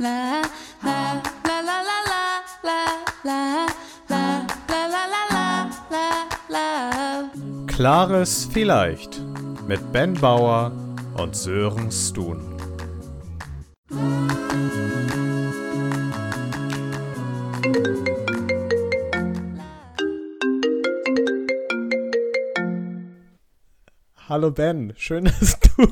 la la la la la la la la la la la la la Klares Vielleicht mit Ben Bauer und Sören Stun. Hallo Ben, schön, dass du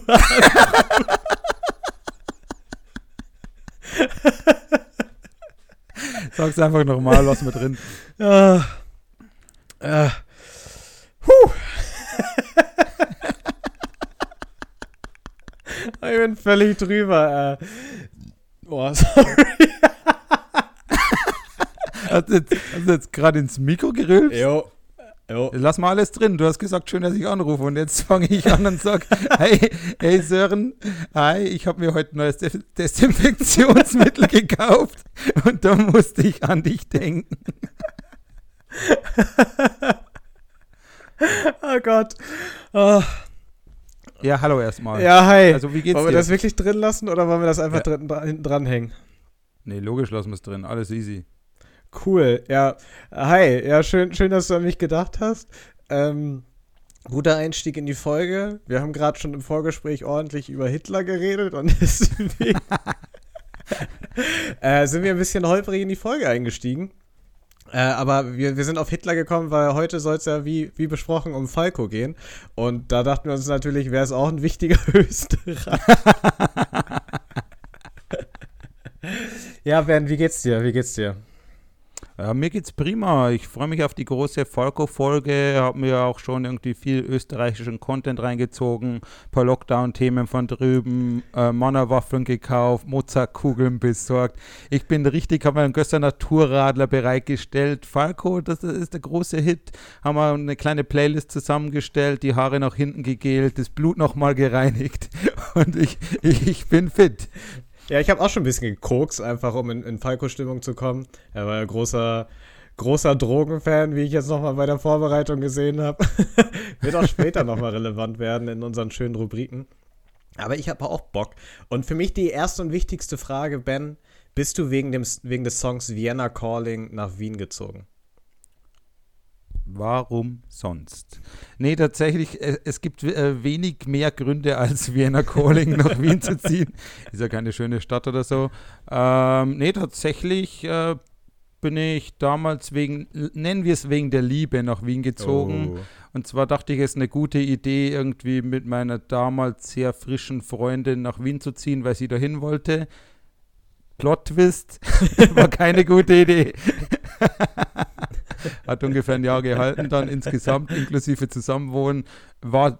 Sag's einfach nochmal, lass mit drin. Ja. Ja. Huh. ich bin völlig drüber. Äh. Boah, sorry. Hast du jetzt, hast du jetzt gerade ins Mikro gerülpt? Jo. Lass mal alles drin. Du hast gesagt, schön, dass ich anrufe. Und jetzt fange ich an und sag, hey, hey Sören, hi, ich habe mir heute ein neues Des Desinfektionsmittel gekauft. Und da musste ich an dich denken. Oh Gott. Oh. Ja, hallo erstmal. Ja, hi. Also wie geht's wollen wir dir? das wirklich drin lassen oder wollen wir das einfach Ja. drin, dra- hinten dranhängen? Nee, logisch lassen wir es drin. Alles easy. Cool, ja. Hi, ja, schön, schön, dass du an mich gedacht hast. Ähm, guter Einstieg in die Folge. Wir haben gerade schon im Vorgespräch ordentlich über Hitler geredet und deswegen äh, sind wir ein bisschen holprig in die Folge eingestiegen. Äh, aber wir, wir sind auf Hitler gekommen, weil heute soll es ja wie, wie besprochen um Falco gehen. Und da dachten wir uns natürlich, wäre es auch ein wichtiger Österreich. ja, Ben, wie geht's dir? Wie geht's dir? Ja, mir geht's prima. Ich freue mich auf die große Falco-Folge. Habe mir auch schon irgendwie viel österreichischen Content reingezogen. Ein paar Lockdown-Themen von drüben, äh, Mannerwaffeln gekauft, Mozartkugeln besorgt. Ich bin richtig, habe mir einen Göster Naturradler bereitgestellt. Falco, das ist der große Hit. Haben wir eine kleine Playlist zusammengestellt, die Haare nach hinten gegelt, das Blut nochmal gereinigt. Und ich, ich, ich bin fit. Ja, ich habe auch schon ein bisschen gekokst, einfach um in, in Falco-Stimmung zu kommen. Er war ja großer, großer Drogenfan, wie ich jetzt nochmal bei der Vorbereitung gesehen habe. Wird auch später nochmal relevant werden in unseren schönen Rubriken. Aber ich habe auch Bock. Und für mich die erste und wichtigste Frage, Ben, bist du wegen, dem, wegen des Songs Vienna Calling nach Wien gezogen? Warum sonst? Nee, tatsächlich, äh, es gibt äh, wenig mehr Gründe, als Vienna Calling nach Wien zu ziehen. Ist ja keine schöne Stadt oder so. Ähm, nee, tatsächlich äh, bin ich damals wegen, nennen wir es wegen der Liebe nach Wien gezogen. Oh. Und zwar dachte ich, es ist eine gute Idee, irgendwie mit meiner damals sehr frischen Freundin nach Wien zu ziehen, weil sie dahin wollte. Plot Twist war keine gute Idee. Hat ungefähr ein Jahr gehalten, dann insgesamt inklusive Zusammenwohnen. War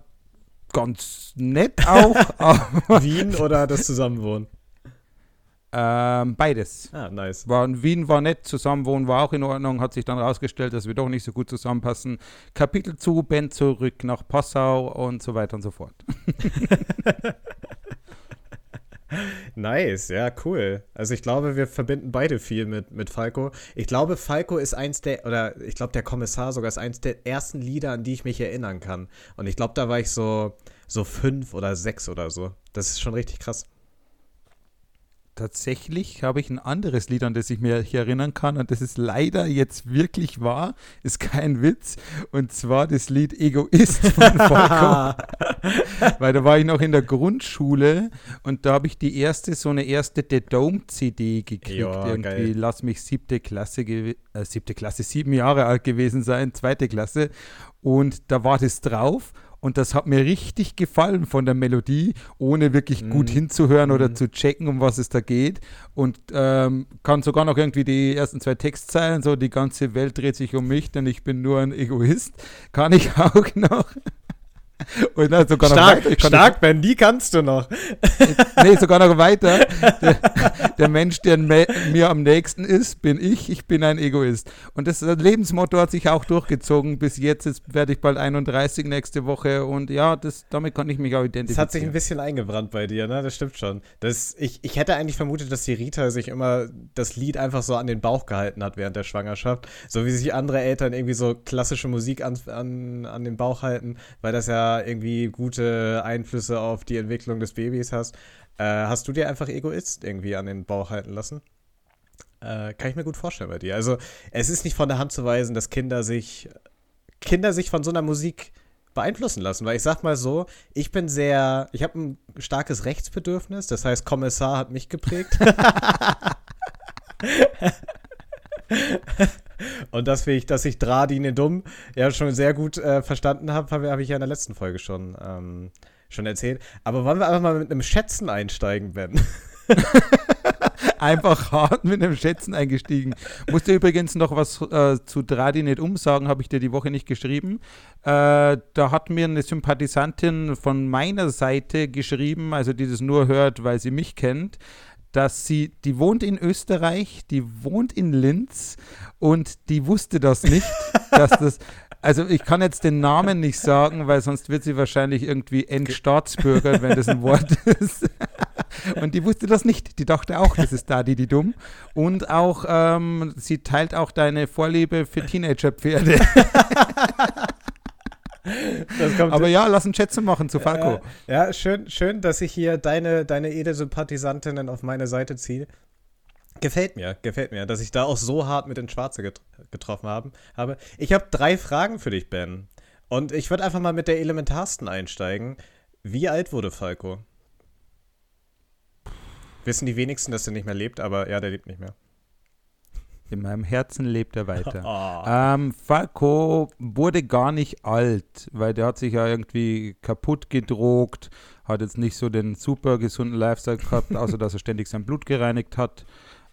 ganz nett auch, aber Wien oder das Zusammenwohnen? ähm, beides. Ah, nice. War, Wien war nett, Zusammenwohnen war auch in Ordnung, hat sich dann rausgestellt, dass wir doch nicht so gut zusammenpassen. Kapitel zu, Ben zurück nach Passau und so weiter und so fort. Nice, ja, cool. Also ich glaube, wir verbinden beide viel mit, mit Falco. Ich glaube, Falco ist eins der, oder ich glaube, der Kommissar sogar ist eins der ersten Lieder, an die ich mich erinnern kann. Und ich glaube, da war ich so, so fünf oder sechs oder so. Das ist schon richtig krass. Tatsächlich habe ich ein anderes Lied, an das ich mich erinnern kann, und das ist leider jetzt wirklich wahr, ist kein Witz, und zwar das Lied Egoist von Falco. Weil da war ich noch in der Grundschule und da habe ich die erste, so eine erste The Dome CD gekriegt. Ja, irgendwie, geil. lass mich siebte Klasse, äh, siebte Klasse, sieben Jahre alt gewesen sein, zweite Klasse. Und da war das drauf. Und das hat mir richtig gefallen von der Melodie, ohne wirklich Mhm. gut hinzuhören oder zu checken, um was es da geht. Und ähm, kann sogar noch irgendwie die ersten zwei Textzeilen, so die ganze Welt dreht sich um mich, denn ich bin nur ein Egoist, kann ich auch noch. Und dann sogar noch Stark, weiter. Ich kann stark, Ben, die kannst du noch. nee, sogar noch weiter. Der, der Mensch, der mir am nächsten ist, bin ich. Ich bin ein Egoist. Und das Lebensmotto hat sich auch durchgezogen bis jetzt. Jetzt werde ich bald 31 nächste Woche. Und ja, das, damit kann ich mich auch Das identifizieren. hat sich ein bisschen eingebrannt bei dir, ne? Das stimmt schon. Das, ich, ich hätte eigentlich vermutet, dass die Rita sich immer das Lied einfach so an den Bauch gehalten hat während der Schwangerschaft. So wie sich andere Eltern irgendwie so klassische Musik an, an, an den Bauch halten, weil das ja irgendwie gute Einflüsse auf die Entwicklung des Babys hast. Äh, hast du dir einfach Egoist irgendwie an den Bauch halten lassen? Äh, kann ich mir gut vorstellen bei dir. Also, es ist nicht von der Hand zu weisen, dass Kinder sich, Kinder sich von so einer Musik beeinflussen lassen, weil ich sag mal so, ich bin sehr, ich habe ein starkes Rechtsbedürfnis, das heißt, Kommissar hat mich geprägt. Und dass ich, dass ich Dradine dumm ja schon sehr gut äh, verstanden habe, habe hab ich ja in der letzten Folge schon, ähm, schon erzählt. Aber wollen wir einfach mal mit einem Schätzen einsteigen, Ben? Einfach hart mit einem Schätzen eingestiegen. Musste übrigens noch was äh, zu Dradi nicht umsagen, habe ich dir die Woche nicht geschrieben. Äh, da hat mir eine Sympathisantin von meiner Seite geschrieben, also die das nur hört, weil sie mich kennt, dass sie, die wohnt in Österreich, die wohnt in Linz und die wusste das nicht, dass das, also ich kann jetzt den Namen nicht sagen, weil sonst wird sie wahrscheinlich irgendwie Endstaatsbürger, wenn das ein Wort ist. Und die wusste das nicht. Die dachte auch, das ist Dadi die dumm. Und auch, ähm, sie teilt auch deine Vorliebe für Teenager-Pferde. Aber ja, lass einen Schätze machen zu Falco. Äh, ja, schön, schön, dass ich hier deine, deine Edelsympathisantinnen auf meine Seite ziehe. Gefällt mir, gefällt mir, dass ich da auch so hart mit den Schwarze get getroffen haben, habe. Ich habe drei Fragen für dich, Ben. Und ich würde einfach mal mit der elementarsten einsteigen. Wie alt wurde Falco? Wissen die wenigsten, dass er nicht mehr lebt, aber ja, der lebt nicht mehr. In meinem Herzen lebt er weiter. Oh. Ähm, Falco wurde gar nicht alt, weil der hat sich ja irgendwie kaputt gedrogt, hat jetzt nicht so den super gesunden Lifestyle gehabt, außer dass er ständig sein Blut gereinigt hat.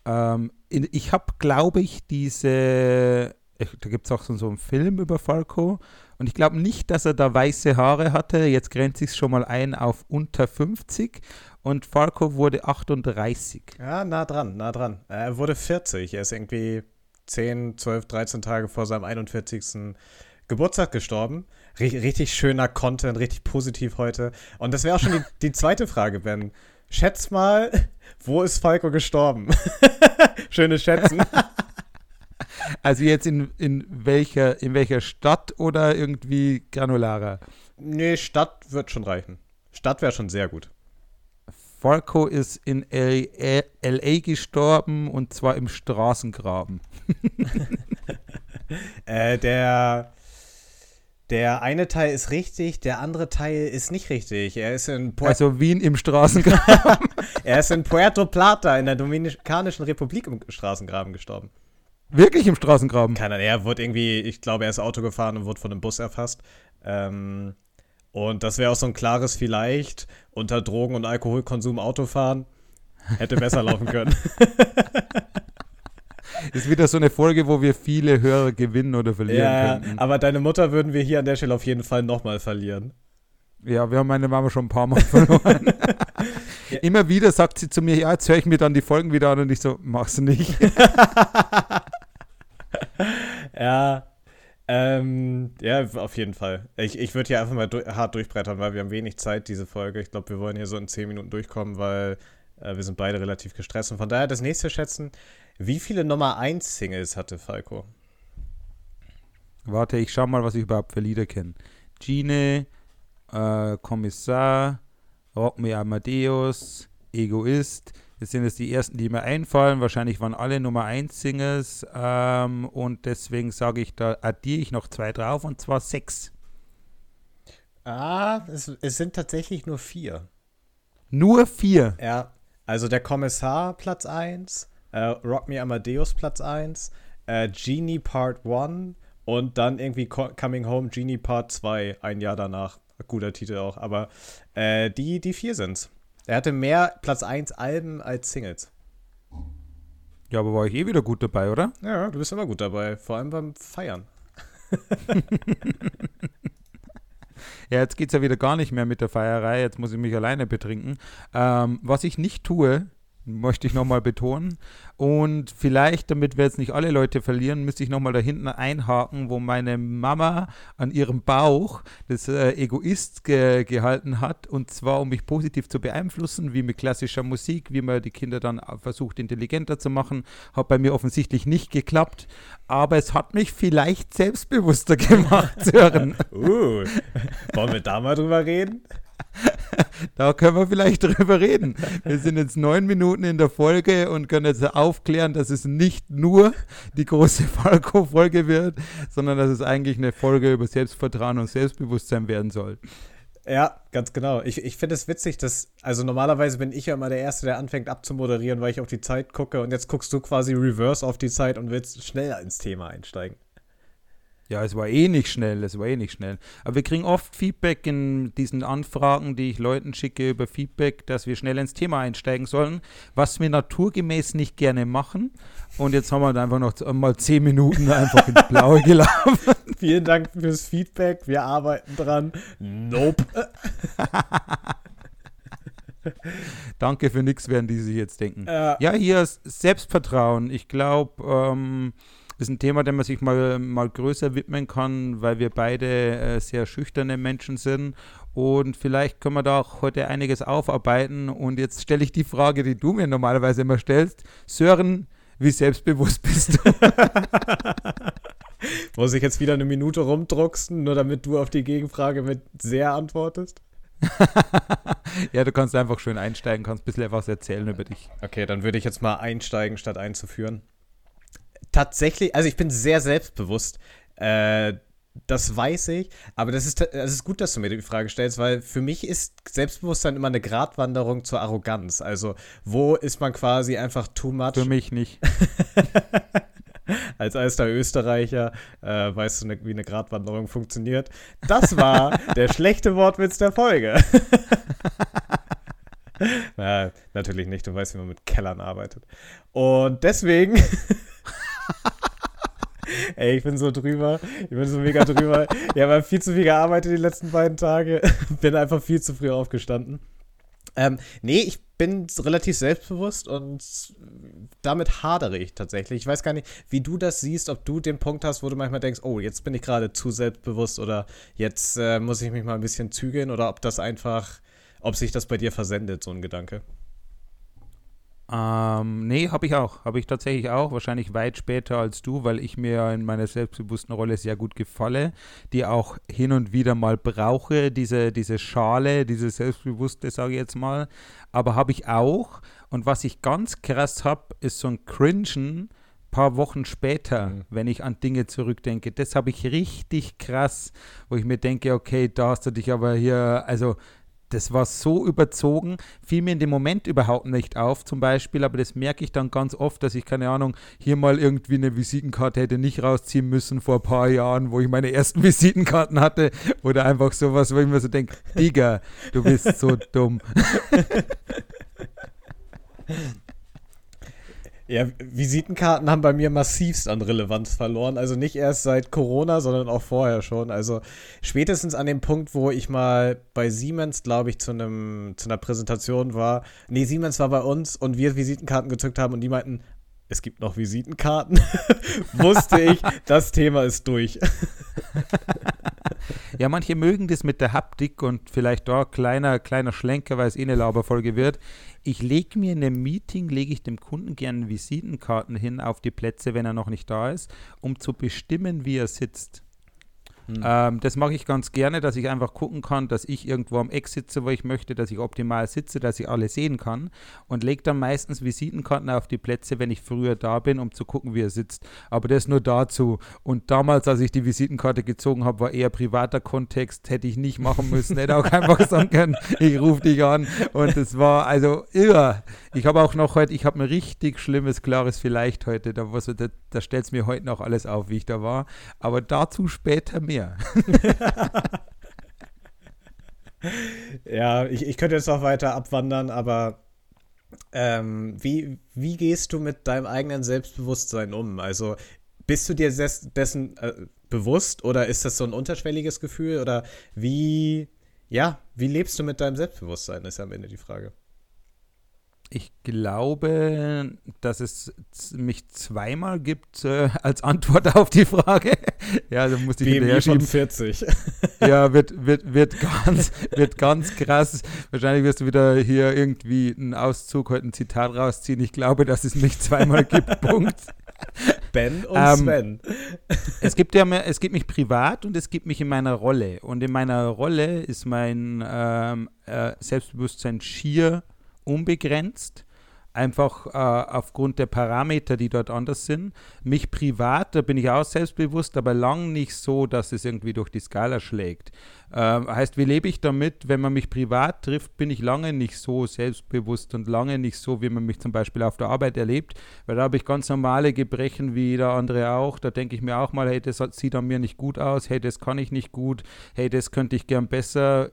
Ähm, ich habe, glaube ich, diese, da gibt es auch so, so einen Film über Falco und ich glaube nicht, dass er da weiße Haare hatte. Jetzt grenzt sich schon mal ein auf unter 50 und Falco wurde 38. Ja, nah dran, nah dran. Er wurde 40. Er ist irgendwie 10, 12, 13 Tage vor seinem 41. Geburtstag gestorben. Richtig schöner Content, richtig positiv heute. Und das wäre auch schon die, die zweite Frage, Ben. Schätz mal, wo ist Falco gestorben? Schönes Schätzen. Also jetzt in, in, welcher, in welcher Stadt oder irgendwie granularer? Nee, Stadt wird schon reichen. Stadt wäre schon sehr gut. Falco ist in LA gestorben und zwar im Straßengraben. äh, der, der eine Teil ist richtig, der andere Teil ist nicht richtig. Er ist in Puerto Also Wien im Straßengraben. er ist in Puerto Plata in der Dominikanischen Republik im Straßengraben gestorben. Wirklich im Straßengraben? Keiner, er wurde irgendwie, ich glaube, er ist Auto gefahren und wurde von einem Bus erfasst. Ähm, und das wäre auch so ein klares Vielleicht unter Drogen- und Alkoholkonsum Autofahren. Hätte besser laufen können. Ist wieder so eine Folge, wo wir viele Hörer gewinnen oder verlieren ja, könnten. aber deine Mutter würden wir hier an der Stelle auf jeden Fall nochmal verlieren. Ja, wir haben meine Mama schon ein paar Mal verloren. ja. Immer wieder sagt sie zu mir, ja, jetzt höre ich mir dann die Folgen wieder an und ich so, mach's nicht. ja, ähm, ja, auf jeden Fall. Ich, ich würde hier einfach mal du hart durchbrettern, weil wir haben wenig Zeit, diese Folge. Ich glaube, wir wollen hier so in 10 Minuten durchkommen, weil äh, wir sind beide relativ gestresst. Und von daher das nächste schätzen. Wie viele Nummer 1 Singles hatte Falco? Warte, ich schau mal, was ich überhaupt für Lieder kenne. Gine, äh, Kommissar, Rock Me Amadeus, Egoist, das sind jetzt die ersten, die mir einfallen. Wahrscheinlich waren alle Nummer 1 Singles. Ähm, und deswegen sage ich, da addiere ich noch zwei drauf und zwar sechs. Ah, es, es sind tatsächlich nur vier. Nur vier? Ja. Also der Kommissar Platz 1, äh, Rock Me Amadeus Platz 1, äh, Genie Part 1 und dann irgendwie Coming Home Genie Part 2 ein Jahr danach. Guter Titel auch, aber äh, die, die vier sind's. Er hatte mehr Platz 1 Alben als Singles. Ja, aber war ich eh wieder gut dabei, oder? Ja, du bist immer gut dabei, vor allem beim Feiern. ja, jetzt geht es ja wieder gar nicht mehr mit der Feierei, jetzt muss ich mich alleine betrinken. Ähm, was ich nicht tue, möchte ich nochmal betonen. Und vielleicht, damit wir jetzt nicht alle Leute verlieren, müsste ich nochmal da hinten einhaken, wo meine Mama an ihrem Bauch das äh, Egoist ge gehalten hat. Und zwar, um mich positiv zu beeinflussen, wie mit klassischer Musik, wie man die Kinder dann versucht, intelligenter zu machen. Hat bei mir offensichtlich nicht geklappt. Aber es hat mich vielleicht selbstbewusster gemacht, Sören. uh, wollen wir da mal drüber reden? Da können wir vielleicht drüber reden. Wir sind jetzt neun Minuten in der Folge und können jetzt aufklären, dass es nicht nur die große Falco-Folge wird, sondern dass es eigentlich eine Folge über Selbstvertrauen und Selbstbewusstsein werden soll. Ja, ganz genau. Ich, ich finde es witzig, dass, also normalerweise bin ich ja immer der Erste, der anfängt abzumoderieren, weil ich auf die Zeit gucke und jetzt guckst du quasi reverse auf die Zeit und willst schneller ins Thema einsteigen. Ja, es war eh nicht schnell, es war eh nicht schnell. Aber wir kriegen oft Feedback in diesen Anfragen, die ich Leuten schicke über Feedback, dass wir schnell ins Thema einsteigen sollen, was wir naturgemäß nicht gerne machen. Und jetzt haben wir halt einfach noch mal zehn Minuten einfach ins Blaue gelaufen. Vielen Dank fürs Feedback, wir arbeiten dran. Nope. Danke für nichts, werden die sich jetzt denken. Ja. Ja, hier ist Selbstvertrauen. Ich glaube, ähm, ist ein Thema, dem man sich mal, mal größer widmen kann, weil wir beide äh, sehr schüchterne Menschen sind. Und vielleicht können wir da auch heute einiges aufarbeiten. Und jetzt stelle ich die Frage, die du mir normalerweise immer stellst. Sören, wie selbstbewusst bist du? Muss ich jetzt wieder eine Minute rumdrucksen, nur damit du auf die Gegenfrage mit sehr antwortest? ja, du kannst einfach schön einsteigen, kannst ein bisschen etwas erzählen über dich. Okay, dann würde ich jetzt mal einsteigen, statt einzuführen. Tatsächlich, also ich bin sehr selbstbewusst. Äh, das weiß ich, aber das ist, das ist gut, dass du mir die Frage stellst, weil für mich ist Selbstbewusstsein immer eine Gratwanderung zur Arroganz. Also, wo ist man quasi einfach too much? Für mich nicht. Als alter Österreicher äh, weißt du, ne, wie eine Gratwanderung funktioniert. Das war der schlechte Wortwitz der Folge. Na, natürlich nicht, du weißt, wie man mit Kellern arbeitet. Und deswegen. Ey, ich bin so drüber. Ich bin so mega drüber. Ich habe viel zu viel gearbeitet die letzten beiden Tage. Bin einfach viel zu früh aufgestanden. Ähm, nee, ich bin relativ selbstbewusst und damit hadere ich tatsächlich. Ich weiß gar nicht, wie du das siehst, ob du den Punkt hast, wo du manchmal denkst, oh, jetzt bin ich gerade zu selbstbewusst oder jetzt äh, muss ich mich mal ein bisschen zügeln oder ob das einfach, ob sich das bei dir versendet, so ein Gedanke. Ähm, nee, habe ich auch. Habe ich tatsächlich auch. Wahrscheinlich weit später als du, weil ich mir in meiner selbstbewussten Rolle sehr gut gefalle, die auch hin und wieder mal brauche, diese, diese Schale, diese Selbstbewusste, sage ich jetzt mal. Aber habe ich auch. Und was ich ganz krass habe, ist so ein Cringen paar Wochen später, Mhm. wenn ich an Dinge zurückdenke. Das habe ich richtig krass, wo ich mir denke, okay, da hast du dich aber hier, also das war so überzogen, fiel mir in dem Moment überhaupt nicht auf, zum Beispiel, aber das merke ich dann ganz oft, dass ich, keine Ahnung, hier mal irgendwie eine Visitenkarte hätte nicht rausziehen müssen vor ein paar Jahren, wo ich meine ersten Visitenkarten hatte oder einfach sowas, wo ich mir so denke, Digga, du bist so dumm. Ja, Visitenkarten haben bei mir massivst an Relevanz verloren. Also nicht erst seit Corona, sondern auch vorher schon. Also spätestens an dem Punkt, wo ich mal bei Siemens, glaube ich, zu einem zu einer Präsentation war. Nee, Siemens war bei uns und wir Visitenkarten gezückt haben und die meinten, es gibt noch Visitenkarten. Wusste ich, das Thema ist durch. Ja, manche mögen das mit der Haptik und vielleicht da kleiner, kleiner Schlenker, weil es eh eine Lauberfolge wird. Ich lege mir in einem Meeting, lege ich dem Kunden gerne Visitenkarten hin auf die Plätze, wenn er noch nicht da ist, um zu bestimmen, wie er sitzt. Ähm, das mache ich ganz gerne, dass ich einfach gucken kann, dass ich irgendwo am Eck sitze, wo ich möchte, dass ich optimal sitze, dass ich alle sehen kann und lege dann meistens Visitenkarten auf die Plätze, wenn ich früher da bin, um zu gucken, wie er sitzt. Aber das nur dazu. Und damals, als ich die Visitenkarte gezogen habe, war eher privater Kontext, hätte ich nicht machen müssen, hätte auch einfach sagen können, ich rufe dich an. Und es war also irre. Ich habe auch noch heute, ich habe ein richtig schlimmes, klares Vielleicht heute. Da, da, da stellt es mir heute noch alles auf, wie ich da war. Aber dazu später mehr. Ja, ich, ich könnte jetzt noch weiter abwandern, aber ähm, wie, wie gehst du mit deinem eigenen Selbstbewusstsein um? Also bist du dir des, dessen äh, bewusst oder ist das so ein unterschwelliges Gefühl? Oder wie, ja, wie lebst du mit deinem Selbstbewusstsein, ist ja am Ende die Frage. Ich glaube, dass es mich zweimal gibt äh, als Antwort auf die Frage. ja, also musste ich wie von schieben. 40. Ja, wird, wird, wird, ganz, wird ganz krass. Wahrscheinlich wirst du wieder hier irgendwie einen Auszug, heute ein Zitat rausziehen. Ich glaube, dass es mich zweimal gibt. Punkt. Ben und Ähm, Sven. es gibt ja mehr, es gibt mich privat und es gibt mich in meiner Rolle. Und in meiner Rolle ist mein ähm, äh, Selbstbewusstsein schier unbegrenzt. Einfach äh, aufgrund der Parameter, die dort anders sind. Mich privat, da bin ich auch selbstbewusst, aber lang nicht so, dass es irgendwie durch die Skala schlägt. Ähm, heißt, wie lebe ich damit? Wenn man mich privat trifft, bin ich lange nicht so selbstbewusst und lange nicht so, wie man mich zum Beispiel auf der Arbeit erlebt, weil da habe ich ganz normale Gebrechen wie jeder andere auch. Da denke ich mir auch mal, hey, das sieht an mir nicht gut aus, hey, das kann ich nicht gut, hey, das könnte ich gern besser.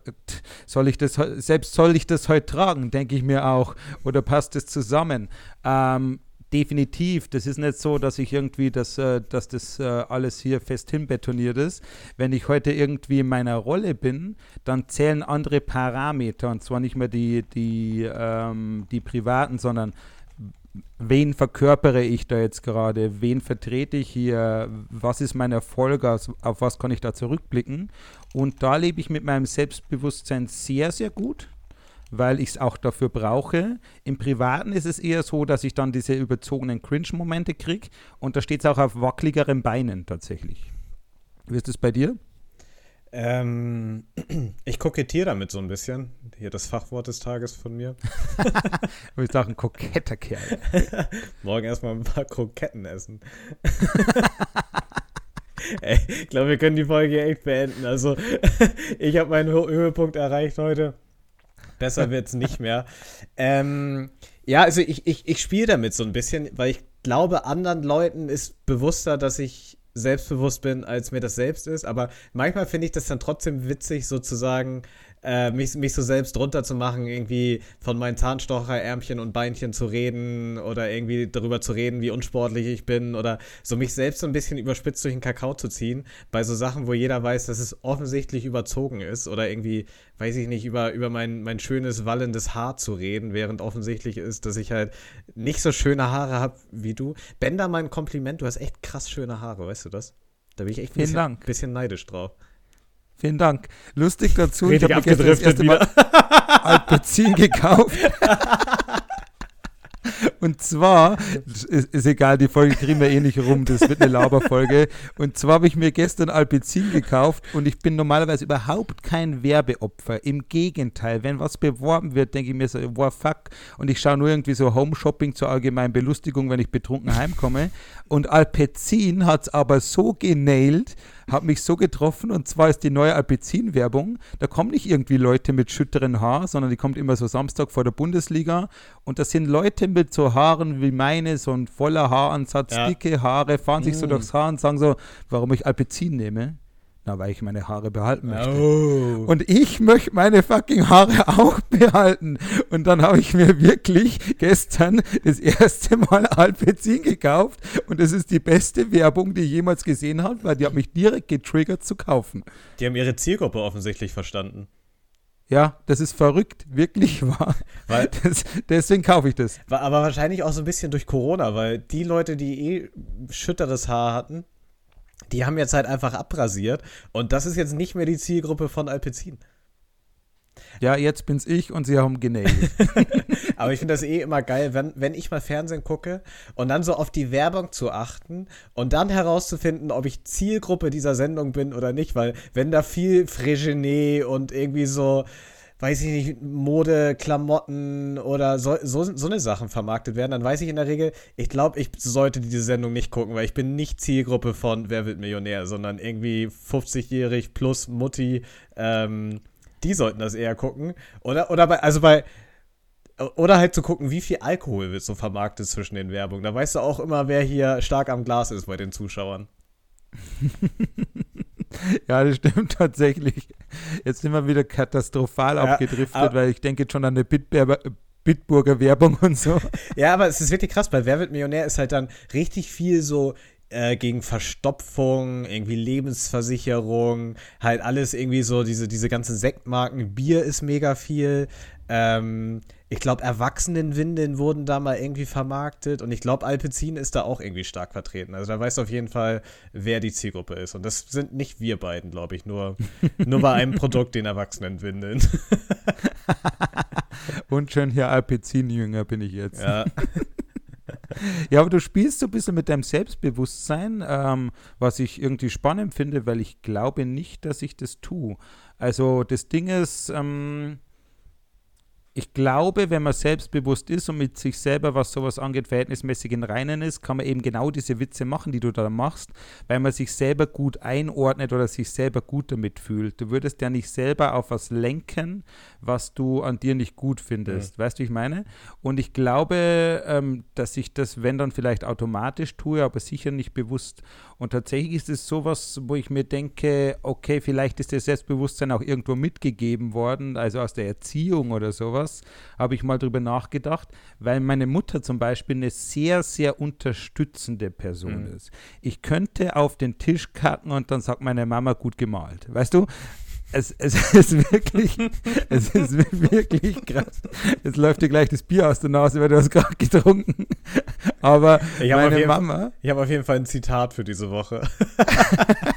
Soll ich das, selbst soll ich das heute tragen, denke ich mir auch. Oder passt es zusammen? Ähm, definitiv. Das ist nicht so, dass ich irgendwie, das, äh, dass das äh, alles hier fest hinbetoniert ist. Wenn ich heute irgendwie in meiner Rolle bin, dann zählen andere Parameter und zwar nicht mehr die, die, ähm, die privaten, sondern wen verkörpere ich da jetzt gerade, wen vertrete ich hier, was ist mein Erfolg, auf was kann ich da zurückblicken. Und da lebe ich mit meinem Selbstbewusstsein sehr, sehr gut, weil ich es auch dafür brauche. Im Privaten ist es eher so, dass ich dann diese überzogenen Cringe-Momente kriege und da steht es auch auf wackeligeren Beinen tatsächlich. Wie ist es bei dir? Ähm, ich kokettiere damit so ein bisschen. Hier das Fachwort des Tages von mir. Ich sage, ein koketter Kerl. Morgen erstmal ein paar Kroketten essen. Ey, ich glaube, wir können die Folge echt beenden. Also, ich habe meinen Hö- Höhepunkt erreicht heute. Besser wird's nicht mehr. Ähm, ja, also ich, ich, ich spiele damit so ein bisschen, weil ich glaube, anderen Leuten ist bewusster, dass ich selbstbewusst bin, als mir das selbst ist. Aber manchmal finde ich das dann trotzdem witzig, sozusagen, äh, mich, mich so selbst runterzumachen, irgendwie von meinen Zahnstocherärmchen und Beinchen zu reden oder irgendwie darüber zu reden, wie unsportlich ich bin oder so mich selbst so ein bisschen überspitzt durch den Kakao zu ziehen, bei so Sachen, wo jeder weiß, dass es offensichtlich überzogen ist oder irgendwie, weiß ich nicht, über, über mein, mein schönes, wallendes Haar zu reden, während offensichtlich ist, dass ich halt nicht so schöne Haare habe wie du. Bender, mal ein Kompliment, du hast echt krass schöne Haare, weißt du das? Da bin ich echt ein bisschen, bisschen neidisch drauf. Vielen Dank. Lustig dazu, ich Richtig habe mir gestern das erste Mal Alpecin gekauft. Und zwar, ist, ist egal, die Folge kriegen wir eh nicht rum, das wird eine Laberfolge. Und zwar habe ich mir gestern Alpecin gekauft und ich bin normalerweise überhaupt kein Werbeopfer. Im Gegenteil, wenn was beworben wird, denke ich mir so, wow, fuck. Und ich schaue nur irgendwie so Home-Shopping zur allgemeinen Belustigung, wenn ich betrunken heimkomme. Und Alpecin hat es aber so genailt, hat mich so getroffen und zwar ist die neue Alpecin-Werbung, da kommen nicht irgendwie Leute mit schütteren Haar, sondern die kommt immer so Samstag vor der Bundesliga und das sind Leute mit so Haaren wie meine, so ein voller Haaransatz, Ja. dicke Haare, fahren sich so Mm. durchs Haar und sagen so, warum ich Alpecin nehme? Na, weil ich meine Haare behalten möchte. Oh. Und ich möchte meine fucking Haare auch behalten. Und dann habe ich mir wirklich gestern das erste Mal Alpecin gekauft. Und es ist die beste Werbung, die ich jemals gesehen habe, weil die hat mich direkt getriggert zu kaufen. Die haben ihre Zielgruppe offensichtlich verstanden. Ja, das ist verrückt, wirklich wahr. Weil, Das, deswegen kaufe ich das. aber wahrscheinlich auch so ein bisschen durch Corona, weil die Leute, die eh schütteres Haar hatten, die haben jetzt halt einfach abrasiert. Und das ist jetzt nicht mehr die Zielgruppe von Alpecin. Ja, jetzt bin's ich und sie haben genäht. Aber ich finde das eh immer geil, wenn, wenn ich mal Fernsehen gucke und dann so auf die Werbung zu achten und dann herauszufinden, ob ich Zielgruppe dieser Sendung bin oder nicht, weil wenn da viel Frégenet und irgendwie so, weiß ich nicht, Mode, Klamotten oder so, so, so eine Sachen vermarktet werden, dann weiß ich in der Regel, ich glaube, ich sollte diese Sendung nicht gucken, weil ich bin nicht Zielgruppe von Wer wird Millionär, sondern irgendwie 50-jährig plus Mutti, ähm, die sollten das eher gucken. Oder, oder bei, also bei, oder halt zu gucken, wie viel Alkohol wird so vermarktet zwischen den Werbungen. Da weißt du auch immer, wer hier stark am Glas ist bei den Zuschauern. ja, das stimmt tatsächlich. Jetzt sind wir wieder katastrophal Ja, abgedriftet, aber- weil ich denke jetzt schon an eine Bitberber, Bitburger Werbung und so. Ja, aber es ist wirklich krass. Bei Wer wird Millionär ist halt dann richtig viel so äh, gegen Verstopfung, irgendwie Lebensversicherung, halt alles irgendwie so, diese, diese ganzen Sektmarken. Bier ist mega viel. Ähm, ich glaube, Erwachsenenwindeln wurden da mal irgendwie vermarktet und ich glaube, Alpecin ist da auch irgendwie stark vertreten. Also da weißt du auf jeden Fall, wer die Zielgruppe ist. Und das sind nicht wir beiden, glaube ich, nur, nur bei einem Produkt, den Erwachsenenwindeln. Und schon hier Alpecin-Jünger bin ich jetzt. Ja. ja, aber du spielst so ein bisschen mit deinem Selbstbewusstsein, ähm, was ich irgendwie spannend finde, weil ich glaube nicht, dass ich das tue. Also das Ding ist, ähm, ich glaube, wenn man selbstbewusst ist und mit sich selber, was sowas angeht, verhältnismäßig in Reinen ist, kann man eben genau diese Witze machen, die du da machst, weil man sich selber gut einordnet oder sich selber gut damit fühlt. Du würdest ja nicht selber auf was lenken, was du an dir nicht gut findest. Mhm. Weißt du, wie ich meine? Und ich glaube, ähm, dass ich das, wenn dann vielleicht automatisch tue, aber sicher nicht bewusst. Und tatsächlich ist es sowas, wo ich mir denke, okay, vielleicht ist das Selbstbewusstsein auch irgendwo mitgegeben worden, also aus der Erziehung oder sowas sowas, habe ich mal drüber nachgedacht, weil meine Mutter zum Beispiel eine sehr, sehr unterstützende Person mhm. ist. Ich könnte auf den Tisch kacken und dann sagt meine Mama gut gemalt. Weißt du? Es, es, ist wirklich, es ist wirklich krass. Jetzt läuft dir gleich das Bier aus der Nase, weil du hast gerade getrunken. Aber meine Mama. ich habe auf jeden Fall ein Zitat für diese Woche.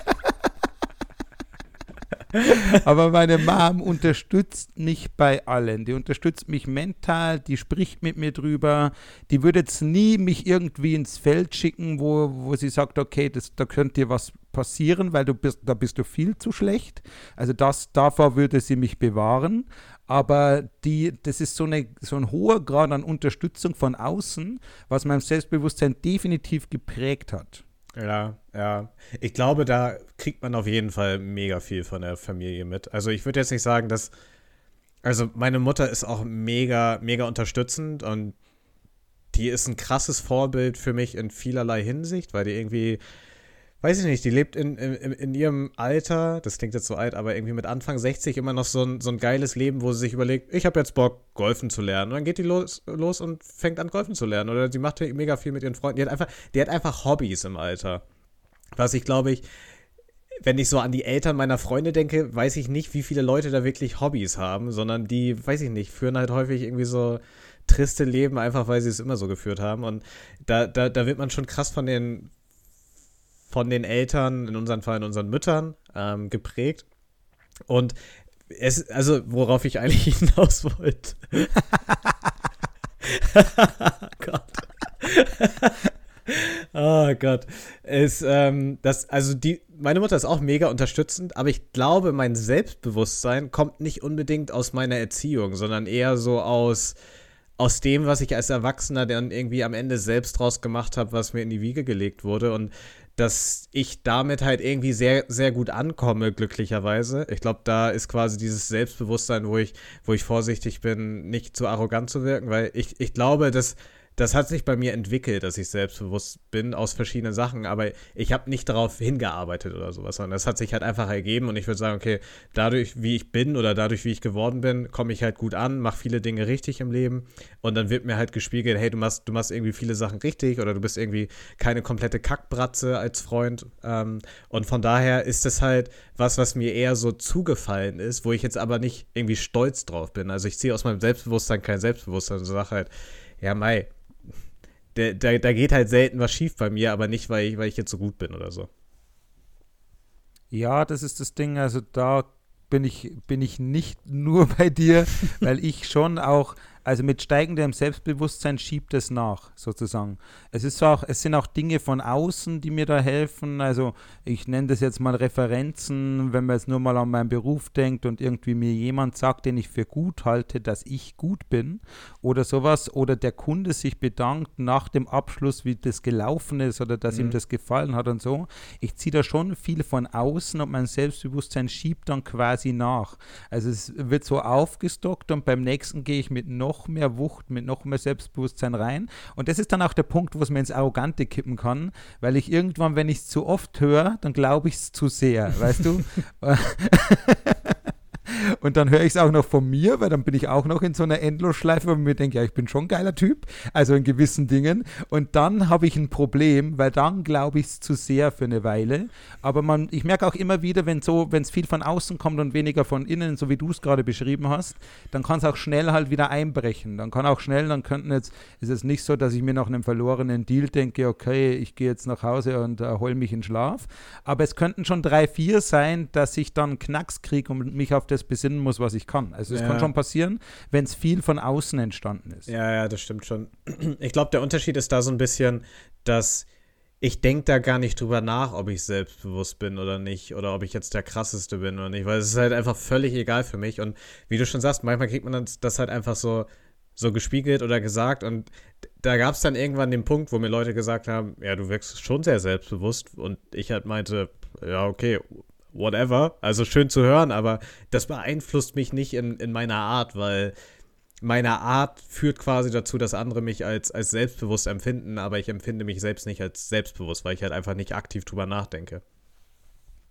Aber meine Mom unterstützt mich bei allen. Die unterstützt mich mental, die spricht mit mir drüber. Die würde jetzt nie mich irgendwie ins Feld schicken, wo, wo sie sagt, okay, das, da könnte dir was passieren, weil du bist, da bist du viel zu schlecht. Also das, davor würde sie mich bewahren. Aber die, das ist so, eine, so ein hoher Grad an Unterstützung von außen, was mein Selbstbewusstsein definitiv geprägt hat. Ja, ja. Ich glaube, da kriegt man auf jeden Fall mega viel von der Familie mit. Also ich würde jetzt nicht sagen, dass. Also meine Mutter ist auch mega, mega unterstützend und die ist ein krasses Vorbild für mich in vielerlei Hinsicht, weil die irgendwie weiß ich nicht, die lebt in, in, in ihrem Alter, das klingt jetzt so alt, aber irgendwie mit Anfang 60 immer noch so ein, so ein geiles Leben, wo sie sich überlegt, ich habe jetzt Bock, Golfen zu lernen. Und dann geht die los, los und fängt an, Golfen zu lernen. Oder sie macht mega viel mit ihren Freunden. Die hat einfach, die hat einfach Hobbys im Alter. Was ich glaube ich, wenn ich so an die Eltern meiner Freunde denke, weiß ich nicht, wie viele Leute da wirklich Hobbys haben, sondern die, weiß ich nicht, führen halt häufig irgendwie so triste Leben, einfach weil sie es immer so geführt haben. Und da, da, da wird man schon krass von den, von den Eltern, in unserem Fall in unseren Müttern, ähm, geprägt. Und es, also, worauf ich eigentlich hinaus wollte. Gott. oh Gott. Ist, ähm, das, also die, meine Mutter ist auch mega unterstützend, aber ich glaube, mein Selbstbewusstsein kommt nicht unbedingt aus meiner Erziehung, sondern eher so aus, aus dem, was ich als Erwachsener dann irgendwie am Ende selbst draus gemacht habe, was mir in die Wiege gelegt wurde. Und dass ich damit halt irgendwie sehr, sehr gut ankomme, glücklicherweise. Ich glaube, da ist quasi dieses Selbstbewusstsein, wo ich, wo ich vorsichtig bin, nicht zu arrogant zu wirken, weil ich, ich glaube, dass das hat sich bei mir entwickelt, dass ich selbstbewusst bin aus verschiedenen Sachen, aber ich habe nicht darauf hingearbeitet oder sowas, sondern das hat sich halt einfach ergeben und ich würde sagen, okay, dadurch, wie ich bin oder dadurch, wie ich geworden bin, komme ich halt gut an, mache viele Dinge richtig im Leben und dann wird mir halt gespiegelt, hey, du machst, du machst irgendwie viele Sachen richtig oder du bist irgendwie keine komplette Kackbratze als Freund ähm, und von daher ist das halt was, was mir eher so zugefallen ist, wo ich jetzt aber nicht irgendwie stolz drauf bin. Also ich ziehe aus meinem Selbstbewusstsein kein Selbstbewusstsein und sage halt, ja, Mai, da, da, da geht halt selten was schief bei mir, aber nicht, weil ich, weil ich jetzt so gut bin oder so. Ja, das ist das Ding. Also da bin ich, bin ich nicht nur bei dir, weil ich schon auch also mit steigendem Selbstbewusstsein schiebt es nach, sozusagen. Es ist auch, es sind auch Dinge von außen, die mir da helfen. Also ich nenne das jetzt mal Referenzen, wenn man jetzt nur mal an meinen Beruf denkt und irgendwie mir jemand sagt, den ich für gut halte, dass ich gut bin oder sowas, oder der Kunde sich bedankt nach dem Abschluss, wie das gelaufen ist oder dass mhm. ihm das gefallen hat und so. Ich ziehe da schon viel von außen und mein Selbstbewusstsein schiebt dann quasi nach. Also es wird so aufgestockt und beim nächsten gehe ich mit noch noch mehr Wucht, mit noch mehr Selbstbewusstsein rein. Und das ist dann auch der Punkt, wo es mir ins Arrogante kippen kann, weil ich irgendwann, wenn ich es zu oft höre, dann glaube ich es zu sehr, weißt du? Und dann höre ich es auch noch von mir, weil dann bin ich auch noch in so einer Endlosschleife, wo mir denke, ja, ich bin schon ein geiler Typ, also in gewissen Dingen. Und dann habe ich ein Problem, weil dann glaube ich es zu sehr für eine Weile. Aber man, ich merke auch immer wieder, wenn so, es viel von außen kommt und weniger von innen, so wie du es gerade beschrieben hast, dann kann es auch schnell halt wieder einbrechen. Dann kann auch schnell, dann könnten jetzt, ist es nicht so, dass ich mir nach einem verlorenen Deal denke, okay, ich gehe jetzt nach Hause und erhole äh, mich in Schlaf. Aber es könnten schon drei, vier sein, dass ich dann Knacks kriege und mich auf das besinne, können muss, was ich kann. Also es Ja. kann schon passieren, wenn es viel von außen entstanden ist. Ja, ja, das stimmt schon. Ich glaube, der Unterschied ist da so ein bisschen, dass ich denke da gar nicht drüber nach, ob ich selbstbewusst bin oder nicht oder ob ich jetzt der krasseste bin oder nicht, weil es ist halt einfach völlig egal für mich und wie du schon sagst, manchmal kriegt man das halt einfach so so gespiegelt oder gesagt und da gab es dann irgendwann den Punkt, wo mir Leute gesagt haben, ja, du wirkst schon sehr selbstbewusst und ich halt meinte, ja, okay, whatever, also schön zu hören, aber das beeinflusst mich nicht in, in meiner Art, weil meine Art führt quasi dazu, dass andere mich als, als selbstbewusst empfinden, aber ich empfinde mich selbst nicht als selbstbewusst, weil ich halt einfach nicht aktiv drüber nachdenke.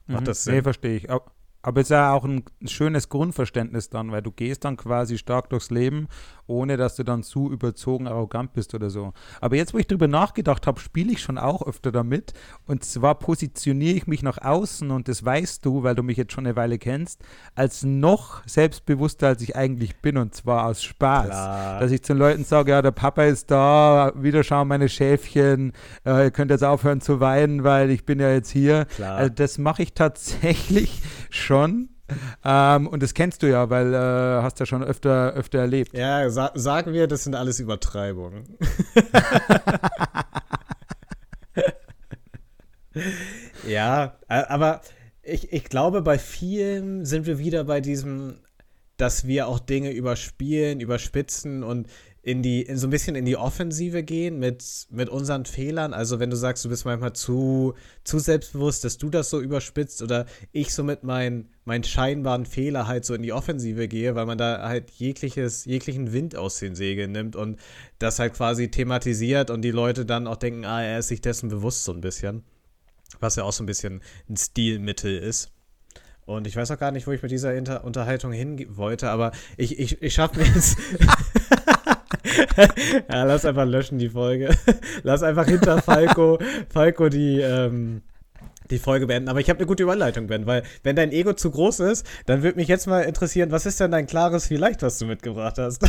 Macht Mhm. das Nee, Sinn? verstehe ich. Au- Aber es ist ja auch ein schönes Grundverständnis dann, weil du gehst dann quasi stark durchs Leben, ohne dass du dann zu überzogen arrogant bist oder so. Aber jetzt, wo ich drüber nachgedacht habe, spiele ich schon auch öfter damit. Und zwar positioniere ich mich nach außen, und das weißt du, weil du mich jetzt schon eine Weile kennst, als noch selbstbewusster, als ich eigentlich bin, und zwar aus Spaß. Klar. Dass ich zu den Leuten sage, ja, der Papa ist da, wieder schauen meine Schäfchen, äh, ihr könnt jetzt aufhören zu weinen, weil ich bin ja jetzt hier. Klar. Also das mache ich tatsächlich schon. Ähm, und das kennst du ja, weil äh, hast ja schon öfter, öfter erlebt. Ja, sa sagen wir, das sind alles Übertreibungen. ja, aber ich, ich glaube, bei vielen sind wir wieder bei diesem, dass wir auch Dinge überspielen, überspitzen und in die, in so ein bisschen in die Offensive gehen mit, mit unseren Fehlern. Also wenn du sagst, du bist manchmal zu, zu selbstbewusst, dass du das so überspitzt oder ich so mit meinen, meinen scheinbaren Fehler halt so in die Offensive gehe, weil man da halt jegliches, jeglichen Wind aus den Segeln nimmt und das halt quasi thematisiert und die Leute dann auch denken, ah, er ist sich dessen bewusst so ein bisschen. Was ja auch so ein bisschen ein Stilmittel ist. Und ich weiß auch gar nicht, wo ich mit dieser Inter Unterhaltung hin wollte, aber ich, ich, ich schaffe mir jetzt. ja, lass einfach löschen die Folge. lass einfach hinter Falco, Falco die, ähm, die Folge beenden. Aber ich habe eine gute Überleitung, Ben, weil wenn dein Ego zu groß ist, dann würde mich jetzt mal interessieren, was ist denn dein klares Vielleicht, was du mitgebracht hast?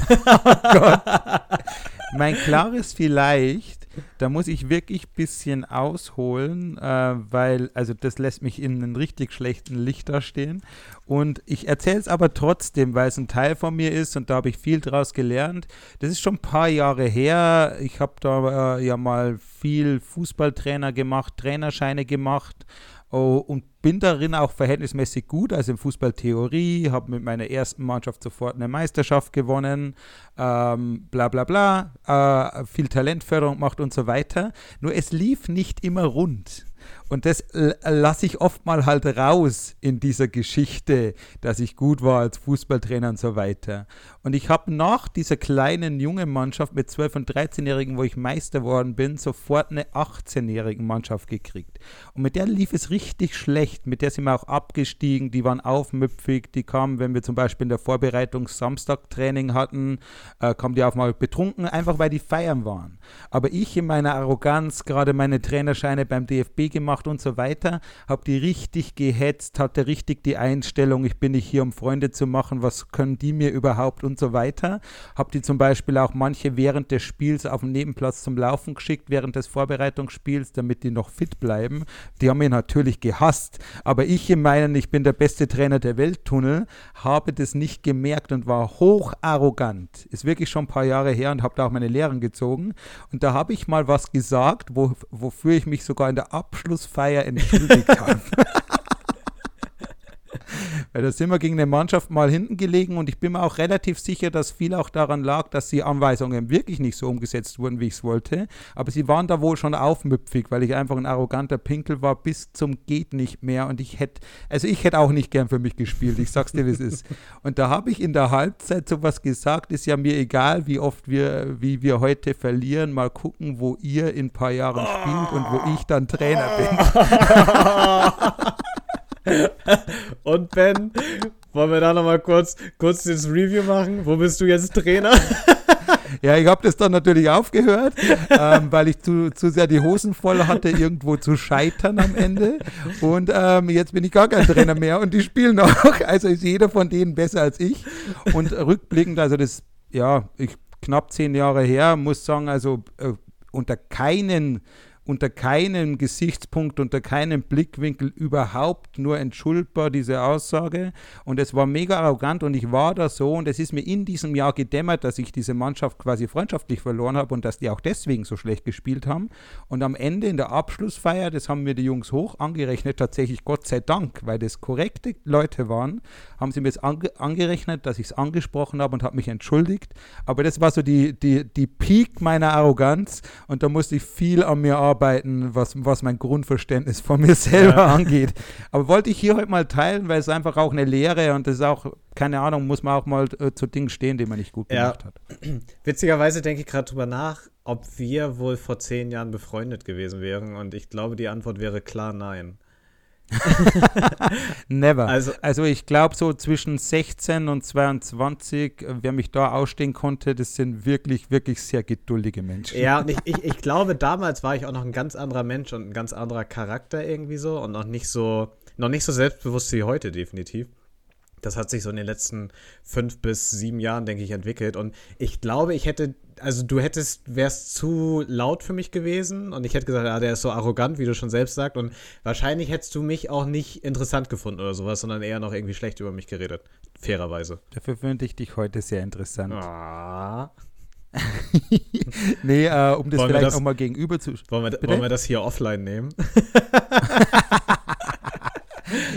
Mein klares Vielleicht, da muss ich wirklich ein bisschen ausholen, äh, weil, also das lässt mich in einem richtig schlechten Licht da stehen. Und ich erzähle es aber trotzdem, weil es ein Teil von mir ist und da habe ich viel draus gelernt. Das ist schon ein paar Jahre her. Ich habe da äh, ja mal viel Fußballtrainer gemacht, Trainerscheine gemacht. Oh, und bin darin auch verhältnismäßig gut, also in Fußballtheorie, habe mit meiner ersten Mannschaft sofort eine Meisterschaft gewonnen, ähm, bla bla bla, äh, viel Talentförderung gemacht und so weiter. Nur es lief nicht immer rund. Und das lasse ich oft mal halt raus in dieser Geschichte, dass ich gut war als Fußballtrainer und so weiter. Und ich habe nach dieser kleinen jungen Mannschaft mit 12- und 13-Jährigen, wo ich Meister worden bin, sofort eine 18-jährigen Mannschaft gekriegt. Und mit der lief es richtig schlecht. Mit der sind wir auch abgestiegen. Die waren aufmüpfig. Die kamen, wenn wir zum Beispiel in der Vorbereitung Samstagtraining hatten, äh, kamen die auf mal betrunken, einfach weil die feiern waren. Aber ich in meiner Arroganz, gerade meine Trainerscheine beim DFB gemacht und so weiter, habe die richtig gehetzt, hatte richtig die Einstellung, ich bin nicht hier, um Freunde zu machen, was können die mir überhaupt und so weiter. Habe die zum Beispiel auch manche während des Spiels auf dem Nebenplatz zum Laufen geschickt, während des Vorbereitungsspiels, damit die noch fit bleiben. Die haben mich natürlich gehasst, aber ich in meinen, ich bin der beste Trainer der Welttunnel, habe das nicht gemerkt und war hoch arrogant. Ist wirklich schon ein paar Jahre her und habe da auch meine Lehren gezogen. Und da habe ich mal was gesagt, wo, wofür ich mich sogar in der Abschlussfeier entschuldigt habe. Weil da sind wir gegen eine Mannschaft mal hinten gelegen und ich bin mir auch relativ sicher, dass viel auch daran lag, dass die Anweisungen wirklich nicht so umgesetzt wurden, wie ich es wollte. Aber sie waren da wohl schon aufmüpfig, weil ich einfach ein arroganter Pinkel war bis zum geht nicht mehr und ich hätte, also ich hätte auch nicht gern für mich gespielt, ich sag's dir, wie es ist. Und da habe ich in der Halbzeit sowas gesagt, ist ja mir egal, wie oft wir, wie wir heute verlieren, mal gucken, wo ihr in ein paar Jahren spielt und wo ich dann Trainer bin. Und Ben, wollen wir da nochmal kurz, kurz das Review machen? Wo bist du jetzt Trainer? Ja, ich habe das dann natürlich aufgehört, ähm, weil ich zu, zu sehr die Hosen voll hatte, irgendwo zu scheitern am Ende. Und ähm, jetzt bin ich gar kein Trainer mehr und die spielen auch. Also ist jeder von denen besser als ich. Und rückblickend, also das, ja, ich, knapp zehn Jahre her, muss sagen, also äh, unter keinen unter keinem Gesichtspunkt, unter keinem Blickwinkel überhaupt nur entschuldbar, diese Aussage. Und es war mega arrogant und ich war da so und es ist mir in diesem Jahr gedämmert, dass ich diese Mannschaft quasi freundschaftlich verloren habe und dass die auch deswegen so schlecht gespielt haben. Und am Ende in der Abschlussfeier, das haben mir die Jungs hoch angerechnet, tatsächlich Gott sei Dank, weil das korrekte Leute waren, haben sie mir es ange angerechnet, dass ich es angesprochen habe und habe mich entschuldigt. Aber das war so die, die, die Peak meiner Arroganz und da musste ich viel an mir arbeiten, was, was mein Grundverständnis von mir selber ja. angeht. Aber wollte ich hier heute mal teilen, weil es einfach auch eine Lehre und das ist auch, keine Ahnung, muss man auch mal äh, zu Dingen stehen, die man nicht gut gemacht ja. hat. Witzigerweise denke ich gerade drüber nach, ob wir wohl vor zehn Jahren befreundet gewesen wären und ich glaube, die Antwort wäre klar nein. Never. Also, also ich glaube so zwischen 16 und 22, äh, wer mich da ausstehen konnte, das sind wirklich, wirklich sehr geduldige Menschen. Ja, und ich, ich, ich glaube, damals war ich auch noch ein ganz anderer Mensch und ein ganz anderer Charakter irgendwie so und noch nicht so, noch nicht so selbstbewusst wie heute, definitiv. Das hat sich so in den letzten fünf bis sieben Jahren, denke ich, entwickelt. Und ich glaube, ich hätte, also du hättest, wärst zu laut für mich gewesen und ich hätte gesagt, ja, der ist so arrogant, wie du schon selbst sagst. Und wahrscheinlich hättest du mich auch nicht interessant gefunden oder sowas, sondern eher noch irgendwie schlecht über mich geredet. Fairerweise. Dafür finde ich dich heute sehr interessant. Ah. nee, äh, um das wollen vielleicht das, auch mal gegenüber zu. Wollen wir, wollen wir das hier offline nehmen?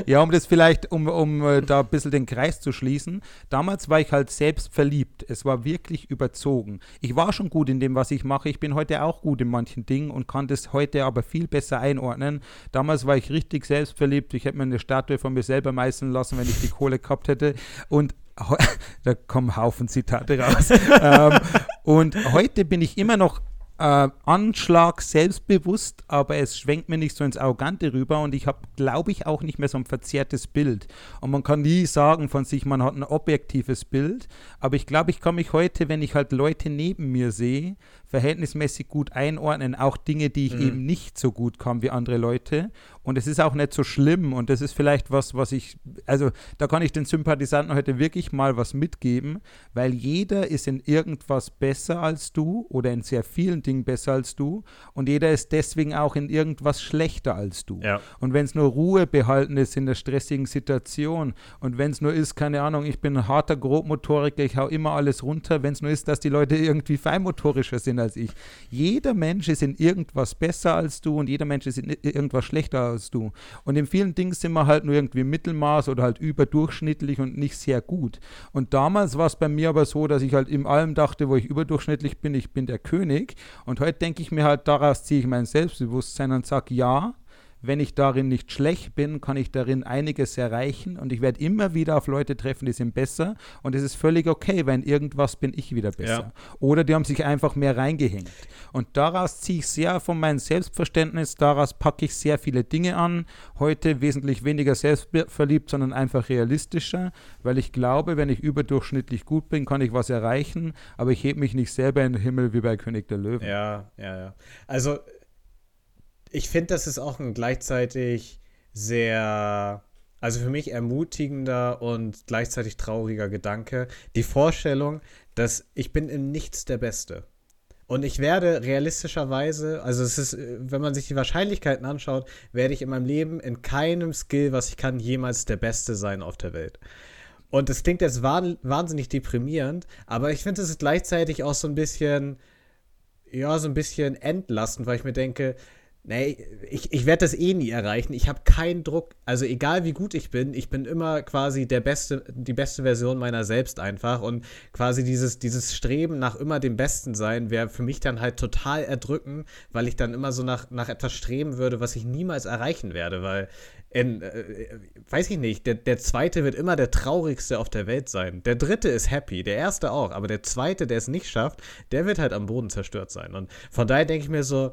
ja, um das vielleicht, um, um äh, da ein bisschen den Kreis zu schließen. Damals war ich halt selbst verliebt. Es war wirklich überzogen. Ich war schon gut in dem, was ich mache. Ich bin heute auch gut in manchen Dingen und kann das heute aber viel besser einordnen. Damals war ich richtig selbstverliebt. Ich hätte mir eine Statue von mir selber meißeln lassen, wenn ich die Kohle gehabt hätte. Und da kommen Haufen Zitate raus. ähm, und heute bin ich immer noch äh, Anschlag selbstbewusst, aber es schwenkt mir nicht so ins Arrogante rüber und ich habe, glaube ich, auch nicht mehr so ein verzerrtes Bild. Und man kann nie sagen von sich, man hat ein objektives Bild, aber ich glaube, ich kann mich heute, wenn ich halt Leute neben mir sehe, verhältnismäßig gut einordnen, auch Dinge, die ich mhm. eben nicht so gut kann wie andere Leute. Und es ist auch nicht so schlimm und das ist vielleicht was, was ich, also da kann ich den Sympathisanten heute wirklich mal was mitgeben, weil jeder ist in irgendwas besser als du oder in sehr vielen Dingen besser als du und jeder ist deswegen auch in irgendwas schlechter als du. Ja. Und wenn es nur Ruhe behalten ist in der stressigen Situation und wenn es nur ist, keine Ahnung, ich bin ein harter Grobmotoriker, ich hau immer alles runter, wenn es nur ist, dass die Leute irgendwie feinmotorischer sind als ich. Jeder Mensch ist in irgendwas besser als du und jeder Mensch ist in irgendwas schlechter als du. Und in vielen Dingen sind wir halt nur irgendwie Mittelmaß oder halt überdurchschnittlich und nicht sehr gut. Und damals war es bei mir aber so, dass ich halt in allem dachte, wo ich überdurchschnittlich bin, ich bin der König. Und heute denke ich mir halt, daraus ziehe ich mein Selbstbewusstsein und sage, ja, wenn ich darin nicht schlecht bin, kann ich darin einiges erreichen und ich werde immer wieder auf Leute treffen, die sind besser und es ist völlig okay, weil in irgendwas bin ich wieder besser. Ja. Oder die haben sich einfach mehr reingehängt. Und daraus ziehe ich sehr von meinem Selbstverständnis, daraus packe ich sehr viele Dinge an. Heute wesentlich weniger selbstverliebt, sondern einfach realistischer, weil ich glaube, wenn ich überdurchschnittlich gut bin, kann ich was erreichen, aber ich hebe mich nicht selber in den Himmel wie bei König der Löwen. Ja, ja, ja. Also ich finde, das ist auch ein gleichzeitig sehr, also für mich ermutigender und gleichzeitig trauriger Gedanke. Die Vorstellung, dass ich bin in nichts der Beste. Und ich werde realistischerweise, also es ist, wenn man sich die Wahrscheinlichkeiten anschaut, werde ich in meinem Leben in keinem Skill, was ich kann, jemals der Beste sein auf der Welt. Und das klingt jetzt wahnsinnig deprimierend, aber ich finde es ist gleichzeitig auch so ein bisschen, ja, so ein bisschen entlastend, weil ich mir denke, Nee, ich, ich werde das eh nie erreichen. Ich habe keinen Druck. Also egal wie gut ich bin, ich bin immer quasi der beste, die beste Version meiner selbst einfach. Und quasi dieses, dieses Streben nach immer dem Besten sein, wäre für mich dann halt total erdrückend, weil ich dann immer so nach, nach etwas streben würde, was ich niemals erreichen werde. Weil, in, äh, weiß ich nicht, der, der zweite wird immer der traurigste auf der Welt sein. Der dritte ist happy, der erste auch. Aber der zweite, der es nicht schafft, der wird halt am Boden zerstört sein. Und von daher denke ich mir so,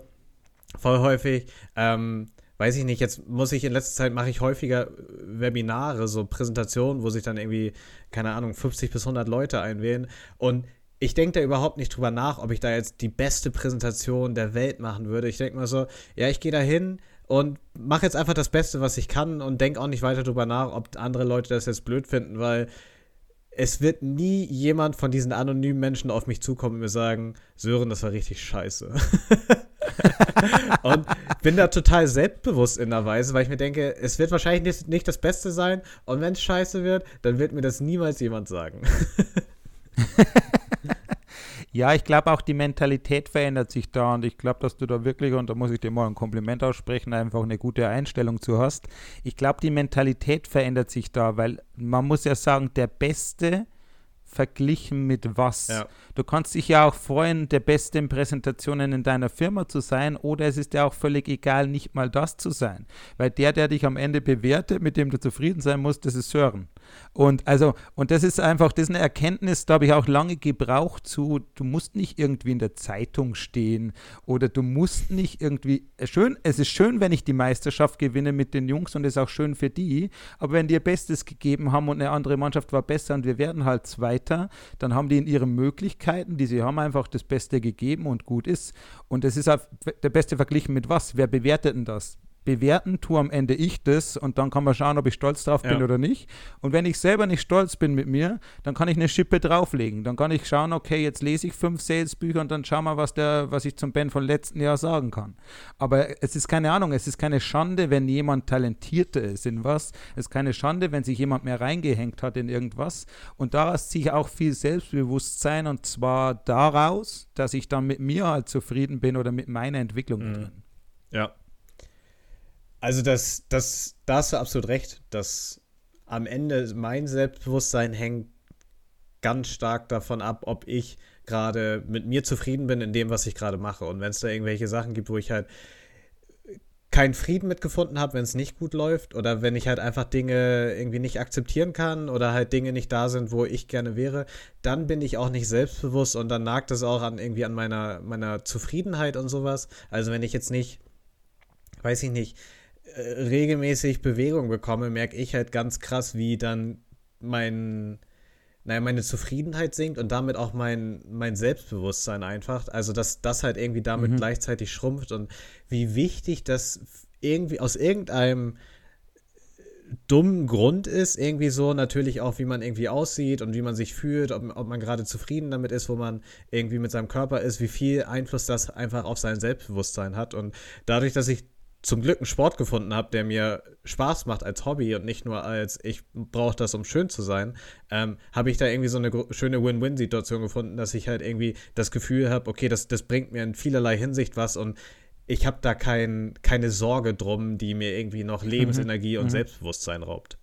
voll häufig. Ähm, weiß ich nicht, jetzt muss ich in letzter Zeit mache ich häufiger Webinare, so Präsentationen, wo sich dann irgendwie, keine Ahnung, 50 bis 100 Leute einwählen. Und ich denke da überhaupt nicht drüber nach, ob ich da jetzt die beste Präsentation der Welt machen würde. Ich denke mal so, ja, ich gehe da hin und mache jetzt einfach das Beste, was ich kann und denke auch nicht weiter drüber nach, ob andere Leute das jetzt blöd finden, weil es wird nie jemand von diesen anonymen Menschen auf mich zukommen und mir sagen, Sören, das war richtig scheiße. und bin da total selbstbewusst in der Weise, weil ich mir denke, es wird wahrscheinlich nicht, nicht das Beste sein und wenn es scheiße wird, dann wird mir das niemals jemand sagen. Ja, ich glaube auch die Mentalität verändert sich da und ich glaube, dass du da wirklich, und da muss ich dir mal ein Kompliment aussprechen, einfach eine gute Einstellung zu hast. Ich glaube, die Mentalität verändert sich da, weil man muss ja sagen, der Beste verglichen mit was. Ja. Du kannst dich ja auch freuen, der Beste in Präsentationen in deiner Firma zu sein oder es ist dir auch völlig egal, nicht mal das zu sein. Weil der, der dich am Ende bewertet, mit dem du zufrieden sein musst, das ist Sören. Und also, und das ist einfach, das ist eine Erkenntnis, da habe ich auch lange gebraucht zu, du musst nicht irgendwie in der Zeitung stehen oder du musst nicht irgendwie, schön, es ist schön, wenn ich die Meisterschaft gewinne mit den Jungs und es ist auch schön für die, aber wenn die ihr Bestes gegeben haben und eine andere Mannschaft war besser und wir werden halt Zweiter, dann haben die in ihren Möglichkeiten, die sie haben, einfach das Beste gegeben und gut ist. Und es ist der Beste verglichen mit was? Wer bewertet denn das? Bewerten tue am Ende ich das und dann kann man schauen, ob ich stolz drauf bin Ja. oder nicht. Und wenn ich selber nicht stolz bin mit mir, dann kann ich eine Schippe drauflegen. Dann kann ich schauen, okay, jetzt lese ich fünf Salesbücher und dann schauen wir, was, der, was ich zum Ben von letzten Jahr sagen kann. Aber es ist keine Ahnung, es ist keine Schande, wenn jemand talentierter ist in was. Es ist keine Schande, wenn sich jemand mehr reingehängt hat in irgendwas. Und daraus ziehe ich auch viel Selbstbewusstsein und zwar daraus, dass ich dann mit mir halt zufrieden bin oder mit meiner Entwicklung Mhm. drin. Ja. Also das, das, da hast du absolut recht, dass am Ende mein Selbstbewusstsein hängt ganz stark davon ab, ob ich gerade mit mir zufrieden bin in dem, was ich gerade mache. Und wenn es da irgendwelche Sachen gibt, wo ich halt keinen Frieden mitgefunden habe, wenn es nicht gut läuft oder wenn ich halt einfach Dinge irgendwie nicht akzeptieren kann oder halt Dinge nicht da sind, wo ich gerne wäre, dann bin ich auch nicht selbstbewusst und dann nagt es auch an irgendwie an meiner, meiner Zufriedenheit und sowas. Also wenn ich jetzt nicht, weiß ich nicht, regelmäßig Bewegung bekomme, merke ich halt ganz krass, wie dann mein, naja, meine Zufriedenheit sinkt und damit auch mein, mein Selbstbewusstsein einfach. Also, dass das halt irgendwie damit Mhm. gleichzeitig schrumpft und wie wichtig das irgendwie aus irgendeinem dummen Grund ist, irgendwie so natürlich auch, wie man irgendwie aussieht und wie man sich fühlt, ob, ob man gerade zufrieden damit ist, wo man irgendwie mit seinem Körper ist, wie viel Einfluss das einfach auf sein Selbstbewusstsein hat. Und dadurch, dass ich zum Glück einen Sport gefunden habe, der mir Spaß macht als Hobby und nicht nur als ich brauche das, um schön zu sein, ähm, habe ich da irgendwie so eine schöne Win-Win-Situation gefunden, dass ich halt irgendwie das Gefühl habe, okay, das, das bringt mir in vielerlei Hinsicht was und ich habe da kein, keine Sorge drum, die mir irgendwie noch Lebensenergie und mhm. Selbstbewusstsein raubt.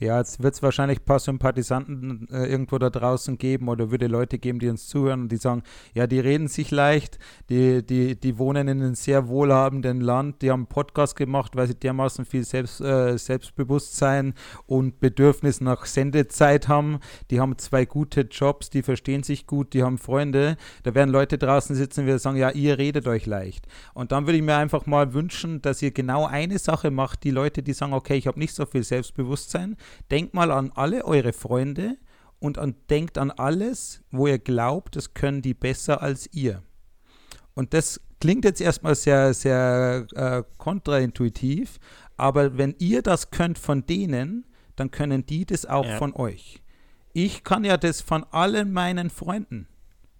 Ja, jetzt wird es wahrscheinlich ein paar Sympathisanten äh, irgendwo da draußen geben oder würde Leute geben, die uns zuhören und die sagen, ja, die reden sich leicht, die, die, die wohnen in einem sehr wohlhabenden Land, die haben einen Podcast gemacht, weil sie dermaßen viel Selbst, äh, Selbstbewusstsein und Bedürfnis nach Sendezeit haben. Die haben zwei gute Jobs, die verstehen sich gut, die haben Freunde. Da werden Leute draußen sitzen und sagen, ja, ihr redet euch leicht. Und dann würde ich mir einfach mal wünschen, dass ihr genau eine Sache macht, die Leute, die sagen, okay, ich habe nicht so viel Selbstbewusstsein, denkt mal an alle eure Freunde und an, denkt an alles, wo ihr glaubt, das können die besser als ihr. Und das klingt jetzt erstmal sehr, sehr äh, kontraintuitiv, aber wenn ihr das könnt von denen, dann können die das auch Ja. von euch. Ich kann ja das von allen meinen Freunden.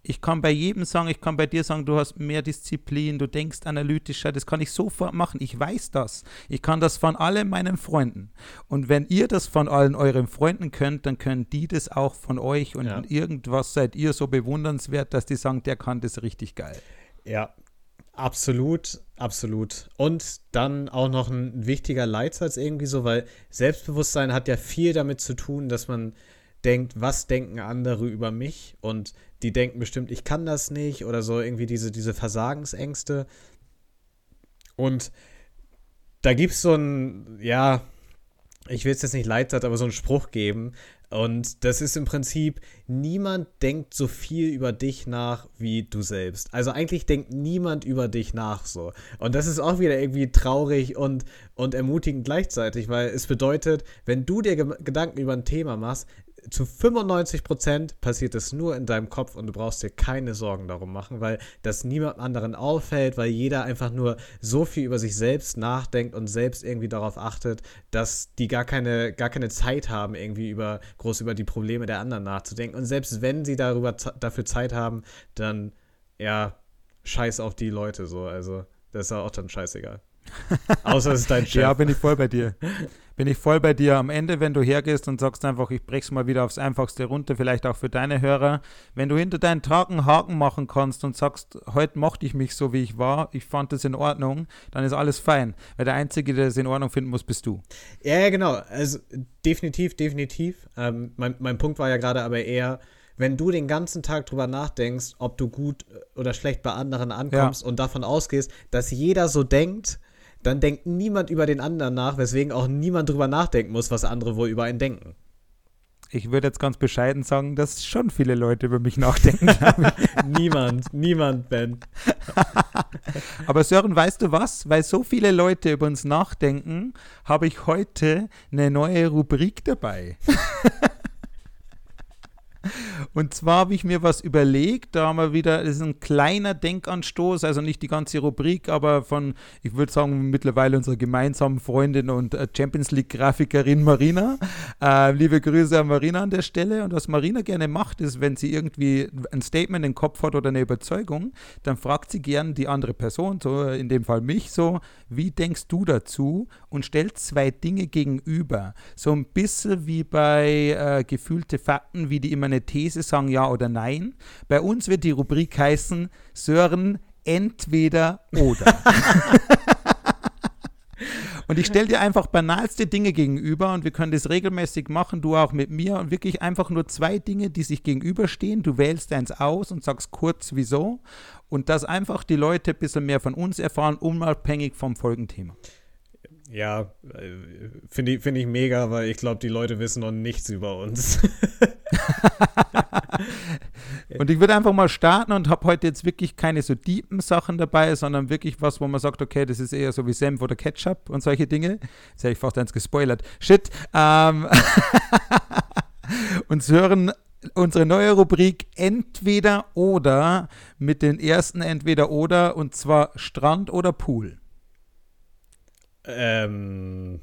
Ich kann bei jedem sagen, ich kann bei dir sagen, du hast mehr Disziplin, du denkst analytischer, das kann ich sofort machen. Ich weiß das. Ich kann das von allen meinen Freunden. Und wenn ihr das von allen euren Freunden könnt, dann können die das auch von euch. Und Ja. irgendwas seid ihr so bewundernswert, dass die sagen, der kann das richtig geil. Ja, absolut, absolut. Und dann auch noch ein wichtiger Leitsatz irgendwie so, weil Selbstbewusstsein hat ja viel damit zu tun, dass man denkt, was denken andere über mich und die denken bestimmt, ich kann das nicht oder so irgendwie diese, diese Versagensängste. Und da gibt es so ein, ja, ich will es jetzt nicht Leitsatz, aber so einen Spruch geben. Und das ist im Prinzip, niemand denkt so viel über dich nach wie du selbst. Also eigentlich denkt niemand über dich nach so. Und das ist auch wieder irgendwie traurig und, und ermutigend gleichzeitig, weil es bedeutet, wenn du dir Ge Gedanken über ein Thema machst, zu 95% passiert es nur in deinem Kopf und du brauchst dir keine Sorgen darum machen, weil das niemand anderen auffällt, weil jeder einfach nur so viel über sich selbst nachdenkt und selbst irgendwie darauf achtet, dass die gar keine, gar keine Zeit haben, irgendwie über groß über die Probleme der anderen nachzudenken. Und selbst wenn sie darüber dafür Zeit haben, dann ja, scheiß auf die Leute so. Also, das ist ja auch dann scheißegal. Außer es ist dein Chef. Ja, bin ich voll bei dir. Bin ich voll bei dir. Am Ende, wenn du hergehst und sagst einfach, ich brech's mal wieder aufs Einfachste runter, vielleicht auch für deine Hörer, wenn du hinter deinen Tag einen Haken machen kannst und sagst, heute mochte ich mich so, wie ich war, ich fand das in Ordnung, dann ist alles fein. Weil der Einzige, der das in Ordnung finden muss, bist du. Ja, ja, genau. Also definitiv, definitiv. Ähm, mein, mein Punkt war ja gerade aber eher, wenn du den ganzen Tag drüber nachdenkst, ob du gut oder schlecht bei anderen ankommst und davon ausgehst, dass jeder so denkt, dann denkt niemand über den anderen nach, weswegen auch niemand drüber nachdenken muss, was andere wohl über einen denken. Ich würde jetzt ganz bescheiden sagen, dass schon viele Leute über mich nachdenken. niemand, niemand, Ben. Aber Sören, weißt du was? Weil so viele Leute über uns nachdenken, habe ich heute eine neue Rubrik dabei. Und zwar habe ich mir was überlegt, da haben wir wieder, das ist ein kleiner Denkanstoß, also nicht die ganze Rubrik, aber von, ich würde sagen, mittlerweile unserer gemeinsamen Freundin und äh, Champions League-Grafikerin Marina. Äh, liebe Grüße an Marina an der Stelle. Und was Marina gerne macht, ist, wenn sie irgendwie ein Statement im Kopf hat oder eine Überzeugung, dann fragt sie gern die andere Person, so in dem Fall mich, so, wie denkst du dazu? Und stellt zwei Dinge gegenüber. So ein bisschen wie bei äh, gefühlte Fakten, wie die immer eine These sagen, ja oder nein. Bei uns wird die Rubrik heißen, Sören, entweder oder. Und ich stelle dir einfach banalste Dinge gegenüber und wir können das regelmäßig machen, du auch mit mir und wirklich einfach nur zwei Dinge, die sich gegenüberstehen. Du wählst eins aus und sagst kurz wieso und dass einfach die Leute ein bisschen mehr von uns erfahren, unabhängig vom Folgenthema. Ja, äh, finde ich, find ich mega, weil ich glaube, die Leute wissen noch nichts über uns. und ich würde einfach mal starten und habe heute jetzt wirklich keine so deepen Sachen dabei, sondern wirklich was, wo man sagt, okay, das ist eher so wie Senf oder Ketchup und solche Dinge. Jetzt hätte ich fast eins gespoilert. Shit. Ähm und hören unsere neue Rubrik Entweder oder mit den ersten Entweder oder und zwar Strand oder Pool. Ähm,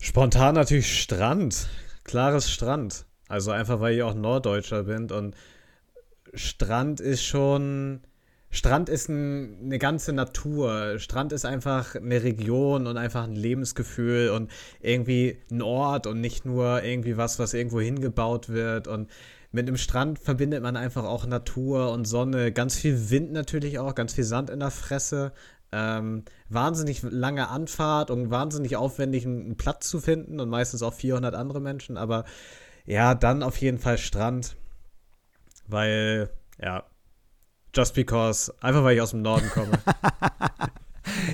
spontan natürlich Strand. Klares Strand. Also einfach, weil ich auch Norddeutscher bin und Strand ist schon. Strand ist ein, eine ganze Natur. Strand ist einfach eine Region und einfach ein Lebensgefühl und irgendwie ein Ort und nicht nur irgendwie was, was irgendwo hingebaut wird. Und mit einem Strand verbindet man einfach auch Natur und Sonne. Ganz viel Wind natürlich auch, ganz viel Sand in der Fresse. Ähm, wahnsinnig lange Anfahrt und wahnsinnig aufwendig, einen Platz zu finden und meistens auch 400 andere Menschen. Aber ja, dann auf jeden Fall Strand, weil, ja, just because, einfach weil ich aus dem Norden komme.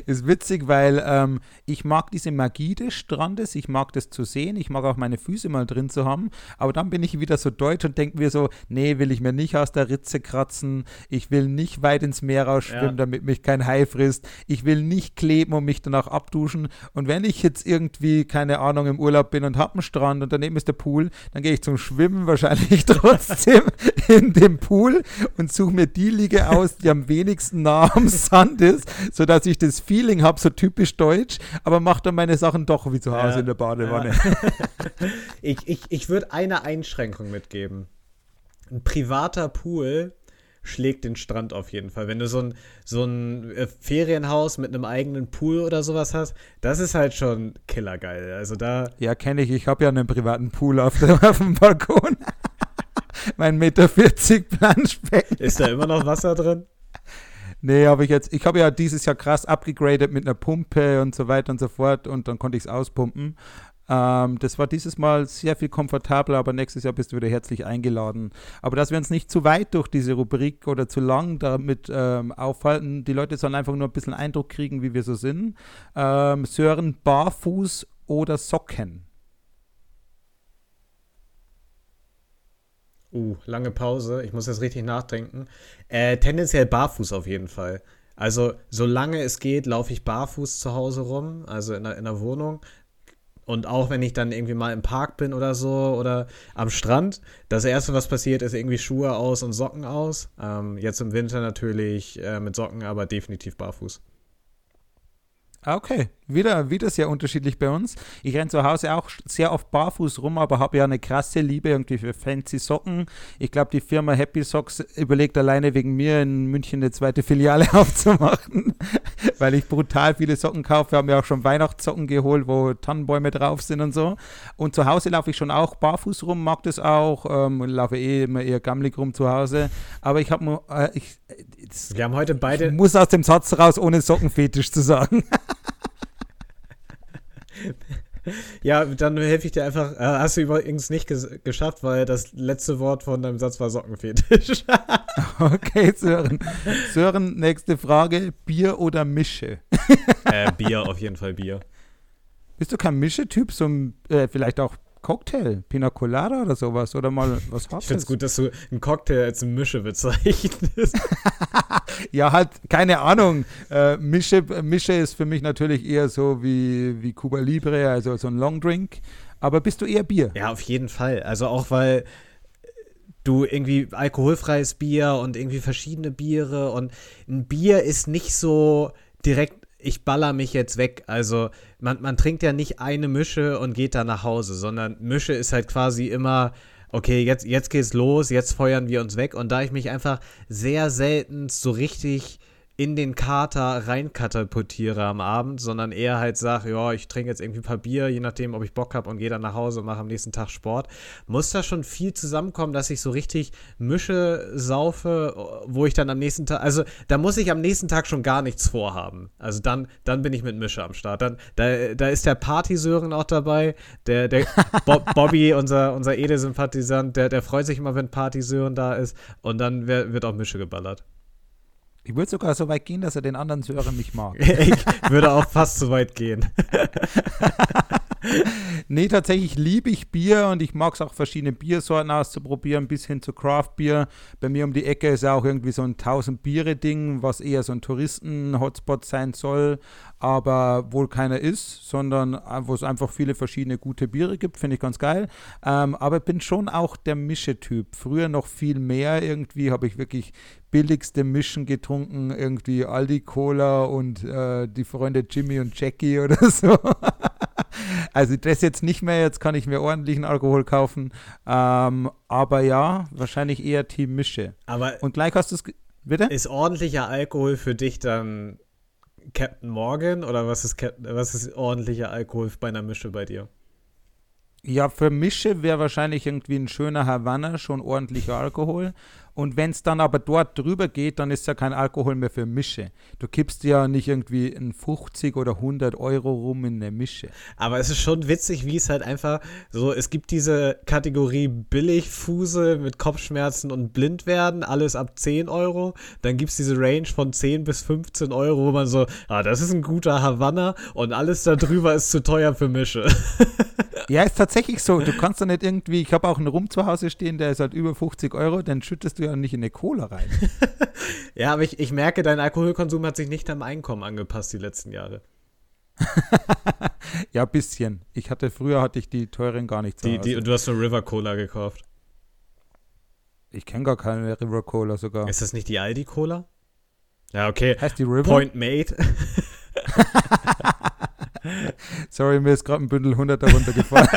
ist witzig, weil ähm, ich mag diese Magie des Strandes, ich mag das zu sehen, ich mag auch meine Füße mal drin zu haben, aber dann bin ich wieder so deutsch und denke mir so, nee, will ich mir nicht aus der Ritze kratzen, ich will nicht weit ins Meer rausschwimmen, ja. damit mich kein Hai frisst, ich will nicht kleben und mich danach abduschen und wenn ich jetzt irgendwie, keine Ahnung, im Urlaub bin und habe einen Strand und daneben ist der Pool, dann gehe ich zum Schwimmen wahrscheinlich trotzdem in dem Pool und suche mir die Liege aus, die am wenigsten nah am Sand ist, sodass ich das Feeling habe, so typisch deutsch, aber mache dann meine Sachen doch wie zu Hause ja, in der Badewanne. Ja. ich ich, ich würde eine Einschränkung mitgeben. Ein privater Pool schlägt den Strand auf jeden Fall. Wenn du so ein, so ein äh, Ferienhaus mit einem eigenen Pool oder sowas hast, das ist halt schon killergeil. Also da. Ja, kenne ich. Ich habe ja einen privaten Pool auf, der, auf dem Balkon. mein Meter 40 Planschbecken. Ist da immer noch Wasser drin? Nee, habe ich jetzt, ich habe ja dieses Jahr krass abgegradet mit einer Pumpe und so weiter und so fort und dann konnte ich es auspumpen. Ähm, das war dieses Mal sehr viel komfortabler, aber nächstes Jahr bist du wieder herzlich eingeladen. Aber dass wir uns nicht zu weit durch diese Rubrik oder zu lang damit ähm, aufhalten, die Leute sollen einfach nur ein bisschen Eindruck kriegen, wie wir so sind. Ähm, Sören, barfuß oder Socken? Uh, lange Pause. Ich muss jetzt richtig nachdenken. Äh, tendenziell barfuß auf jeden Fall. Also, solange es geht, laufe ich barfuß zu Hause rum, also in der, in der Wohnung. Und auch wenn ich dann irgendwie mal im Park bin oder so oder am Strand, das erste, was passiert, ist irgendwie Schuhe aus und Socken aus. Ähm, jetzt im Winter natürlich äh, mit Socken, aber definitiv barfuß. Okay, wieder, wieder sehr unterschiedlich bei uns. Ich renne zu Hause auch sehr oft barfuß rum, aber habe ja eine krasse Liebe irgendwie für fancy Socken. Ich glaube, die Firma Happy Socks überlegt alleine wegen mir in München eine zweite Filiale aufzumachen, weil ich brutal viele Socken kaufe. Wir haben ja auch schon Weihnachtssocken geholt, wo Tannenbäume drauf sind und so. Und zu Hause laufe ich schon auch barfuß rum, mag das auch. Ähm, laufe eh immer eher gammelig rum zu Hause. Aber ich habe äh, Wir haben heute beide. ich muss aus dem Satz raus, ohne Sockenfetisch zu sagen. Ja, dann helfe ich dir einfach. Äh, hast du übrigens nicht ges geschafft, weil das letzte Wort von deinem Satz war Sockenfetisch. Okay, Sören. Sören, nächste Frage. Bier oder Mische? äh, Bier, auf jeden Fall Bier. Bist du kein Mische-Typ? So äh, vielleicht auch Cocktail, Pina Colada oder sowas? Oder mal was Ich finde es gut, dass du einen Cocktail als Mische bezeichnest. Ja, halt, keine Ahnung. Äh, Mische, Mische ist für mich natürlich eher so wie, wie Cuba Libre, also so ein Longdrink. Aber bist du eher Bier? Ja, auf jeden Fall. Also auch weil du irgendwie alkoholfreies Bier und irgendwie verschiedene Biere und ein Bier ist nicht so direkt, ich baller mich jetzt weg. Also man, man trinkt ja nicht eine Mische und geht dann nach Hause, sondern Mische ist halt quasi immer, okay, jetzt, jetzt geht's los, jetzt feuern wir uns weg. Und da ich mich einfach sehr selten so richtig in den Kater reinkatapultiere am Abend, sondern eher halt sage, ja, ich trinke jetzt irgendwie ein paar Bier, je nachdem, ob ich Bock habe und gehe dann nach Hause und mache am nächsten Tag Sport, muss da schon viel zusammenkommen, dass ich so richtig Mische saufe, wo ich dann am nächsten Tag, also da muss ich am nächsten Tag schon gar nichts vorhaben. Also dann, dann bin ich mit Mische am Start. Dann, da, da ist der Partysören auch dabei, der, der Bo Bobby, unser, unser Ede-Sympathisant, der, der freut sich immer, wenn Partysören da ist und dann wird auch Mische geballert. Ich würde sogar so weit gehen, dass er den anderen Sören nicht mag. Ich würde auch fast so weit gehen. Nee, tatsächlich liebe ich Bier und ich mag es auch verschiedene Biersorten auszuprobieren, bis hin zu Craft Beer. Bei mir um die Ecke ist auch irgendwie so ein 1000 Biere-Ding, was eher so ein Touristen-Hotspot sein soll, aber wohl keiner ist, sondern äh, wo es einfach viele verschiedene gute Biere gibt, finde ich ganz geil. Ähm, aber ich bin schon auch der Mische-Typ. Früher noch viel mehr irgendwie, habe ich wirklich billigste Mischen getrunken, irgendwie Aldi Cola und äh, die Freunde Jimmy und Jackie oder so. Also das jetzt nicht mehr, jetzt kann ich mir ordentlichen Alkohol kaufen. Ähm, aber ja, wahrscheinlich eher Team Mische. Aber Und gleich hast du es. Bitte? ist ordentlicher Alkohol für dich dann Captain Morgan oder was ist, Cap was ist ordentlicher Alkohol bei einer Mische bei dir? Ja, für Mische wäre wahrscheinlich irgendwie ein schöner Havanna schon ordentlicher Alkohol. Und wenn es dann aber dort drüber geht, dann ist ja kein Alkohol mehr für Mische. Du kippst ja nicht irgendwie ein 50 oder 100 Euro rum in eine Mische. Aber es ist schon witzig, wie es halt einfach so, es gibt diese Kategorie Billigfuse mit Kopfschmerzen und blind werden, alles ab 10 Euro. Dann gibt es diese Range von 10 bis 15 Euro, wo man so, ah, das ist ein guter Havanna und alles darüber ist zu teuer für Mische. Ja, ist tatsächlich so. Du kannst da nicht irgendwie, ich habe auch einen Rum zu Hause stehen, der ist halt über 50 Euro, dann schüttest du ja nicht in eine Cola rein. ja, aber ich, ich merke, dein Alkoholkonsum hat sich nicht am Einkommen angepasst die letzten Jahre. Ja, ein bisschen. Ich hatte früher hatte ich die teuren gar nicht Die, die, du hast eine River Cola gekauft. ich kenne gar keine River Cola sogar. Ist das nicht die Aldi Cola? Ja, okay. Heißt die River? Point made. Sorry, mir ist gerade ein Bündel 100 darunter gefallen.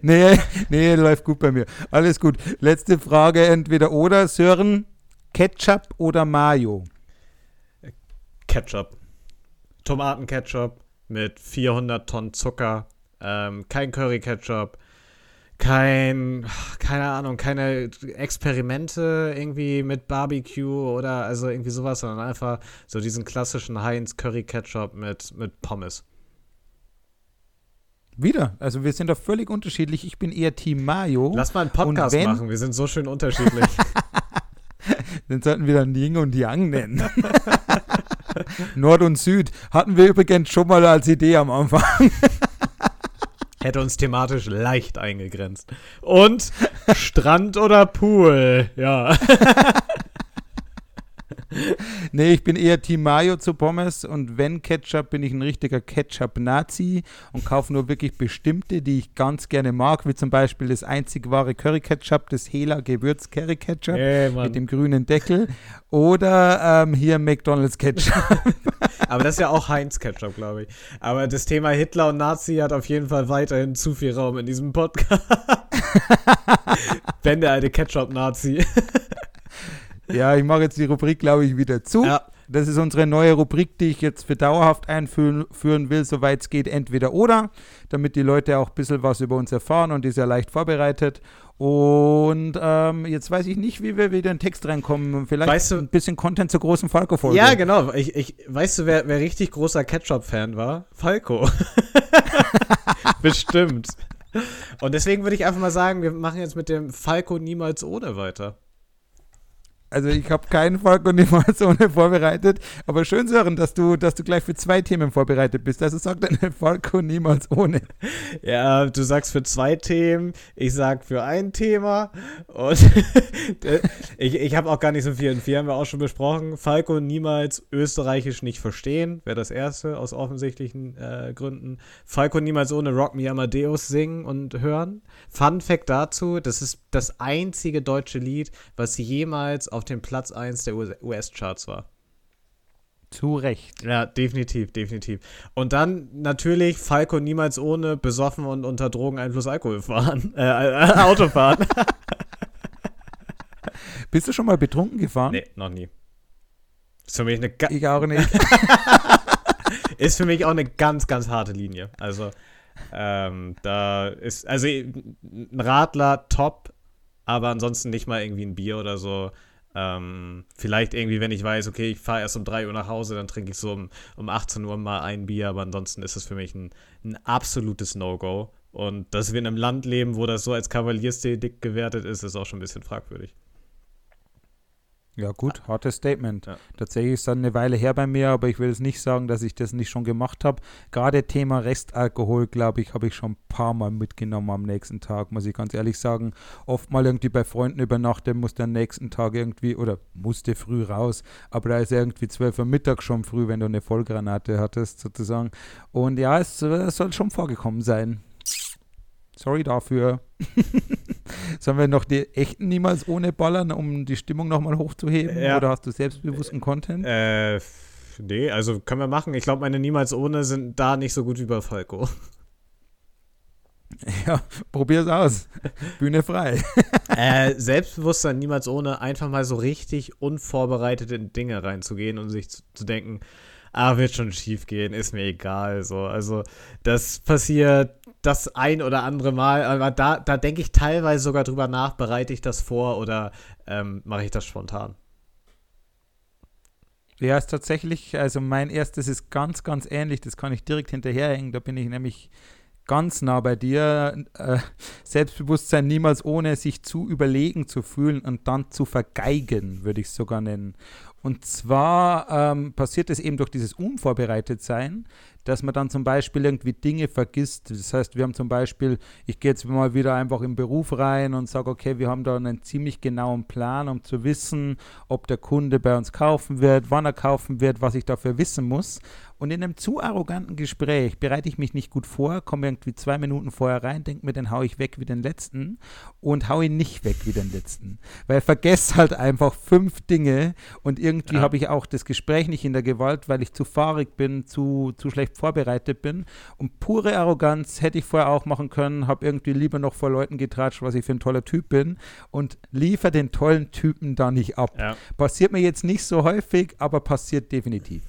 nee, nee, läuft gut bei mir. Alles gut. Letzte Frage, entweder oder, Sören, Ketchup oder Mayo? Ketchup. Tomatenketchup mit 400 Tonnen Zucker. Ähm, kein Curry-Ketchup. Kein, keine Ahnung, keine Experimente irgendwie mit Barbecue oder also irgendwie sowas, sondern einfach so diesen klassischen Heinz Curry Ketchup mit, mit Pommes. Wieder. Also wir sind da völlig unterschiedlich. Ich bin eher Team Mayo. Lass mal einen Podcast wenn- machen, wir sind so schön unterschiedlich. Den sollten wir dann Ying und Yang nennen. Nord und Süd hatten wir übrigens schon mal als Idee am Anfang. Hätte uns thematisch leicht eingegrenzt. Und Strand oder Pool, ja. Nee, ich bin eher Team Mayo zu Pommes und wenn Ketchup, bin ich ein richtiger Ketchup-Nazi und kaufe nur wirklich bestimmte, die ich ganz gerne mag, wie zum Beispiel das einzig wahre Curry-Ketchup, das Hela Gewürz-Curry-Ketchup Ey, mit dem grünen Deckel oder ähm, hier McDonalds Ketchup. Aber das ist ja auch Heinz Ketchup, glaube ich. Aber das Thema Hitler und Nazi hat auf jeden Fall weiterhin zu viel Raum in diesem Podcast. Wenn der alte Ketchup-Nazi. Ja, ich mache jetzt die Rubrik, glaube ich, wieder zu. Ja. Das ist unsere neue Rubrik, die ich jetzt für dauerhaft einführen führen will, soweit es geht, entweder oder, damit die Leute auch ein bisschen was über uns erfahren und ist ja leicht vorbereitet. Und ähm, jetzt weiß ich nicht, wie wir wieder in den Text reinkommen. Vielleicht Weißt du- ein bisschen Content zur großen Falco-Folge. Ja, genau. Ich, ich, weißt du, wer, wer richtig großer Ketchup-Fan war? Falco. Bestimmt. Und deswegen würde ich einfach mal sagen, wir machen jetzt mit dem Falco niemals ohne weiter. Also ich habe keinen Falco niemals ohne vorbereitet, aber schön zu hören, dass du, dass du gleich für zwei Themen vorbereitet bist. Also sag deine Falco niemals ohne. Ja, du sagst für zwei Themen, ich sag für ein Thema. Und ich, ich habe auch gar nicht so viel. Und vier haben wir auch schon besprochen. Falco niemals österreichisch nicht verstehen, wäre das erste, aus offensichtlichen äh, Gründen. Falco niemals ohne Rock Me Amadeus singen und hören. Fun Fact dazu: Das ist das einzige deutsche Lied, was jemals auf dem Platz 1 der US-Charts war. Zu Recht. Ja, definitiv, definitiv. Und dann natürlich Falco niemals ohne besoffen und unter Drogeneinfluss Alkohol fahren, äh, äh, Auto fahren. Bist du schon mal betrunken gefahren? nee, noch nie. Ist für mich eine, ga- Ich auch nicht. ist für mich auch eine ganz, ganz harte Linie. Also, ähm, da ist, also ein Radler top, aber ansonsten nicht mal irgendwie ein Bier oder so. Ähm, vielleicht irgendwie, wenn ich weiß, okay, ich fahre erst um 3 Uhr nach Hause, dann trinke ich so um, um 18 Uhr mal ein Bier, aber ansonsten ist es für mich ein, ein absolutes No-Go. Und dass wir in einem Land leben, wo das so als Kavaliersdelikt gewertet ist, ist auch schon ein bisschen fragwürdig. Ja, gut, hartes Statement. Ja. Tatsächlich ist dann eine Weile her bei mir, aber ich will es nicht sagen, dass ich das nicht schon gemacht habe. Gerade Thema Restalkohol, glaube ich, habe ich schon ein paar Mal mitgenommen am nächsten Tag, muss ich ganz ehrlich sagen. Oft mal irgendwie bei Freunden übernachtet, musste am nächsten Tag irgendwie, oder musste früh raus, aber da ist irgendwie 12 Uhr Mittag schon früh, wenn du eine Vollgranate hattest, sozusagen. Und ja, es, soll schon vorgekommen sein. Sorry dafür. Sollen wir noch die echten niemals ohne ballern, um die Stimmung nochmal hochzuheben? Ja. Oder hast du selbstbewussten Content? Äh, nee, also können wir machen. Ich glaube, meine Niemals ohne sind da nicht so gut wie bei Falco. Ja, probier's aus. Bühne frei. äh, Selbstbewusstsein niemals ohne, einfach mal so richtig unvorbereitet in Dinge reinzugehen und sich zu, zu denken, ah, wird schon schief gehen, ist mir egal. So. Also, das passiert das ein oder andere Mal, aber da, da denke ich teilweise sogar drüber nach, bereite ich das vor oder ähm, mache ich das spontan. Ja, ist tatsächlich, also mein erstes ist ganz, ganz ähnlich. Das kann ich direkt hinterherhängen. Da bin ich nämlich ganz nah bei dir. Äh, Selbstbewusstsein niemals ohne sich zu überlegen zu fühlen und dann zu vergeigen, würde ich sogar nennen. Und zwar ähm, passiert es eben durch dieses Unvorbereitetsein, dass man dann zum Beispiel irgendwie Dinge vergisst. Das heißt, wir haben zum Beispiel, ich gehe jetzt mal wieder einfach im Beruf rein und sage, okay, wir haben da einen ziemlich genauen Plan, um zu wissen, ob der Kunde bei uns kaufen wird, wann er kaufen wird, was ich dafür wissen muss. Und in einem zu arroganten Gespräch bereite ich mich nicht gut vor, komme irgendwie zwei Minuten vorher rein, denke mir, den hau ich weg wie den letzten und hau ihn nicht weg wie den letzten. Weil vergesse halt einfach fünf Dinge und irgendwie Ja. habe ich auch das Gespräch nicht in der Gewalt, weil ich zu fahrig bin, zu, zu schlecht vorbereitet bin. Und pure Arroganz hätte ich vorher auch machen können, habe irgendwie lieber noch vor Leuten getratscht, was ich für ein toller Typ bin und liefer den tollen Typen da nicht ab. Ja. Passiert mir jetzt nicht so häufig, aber passiert definitiv.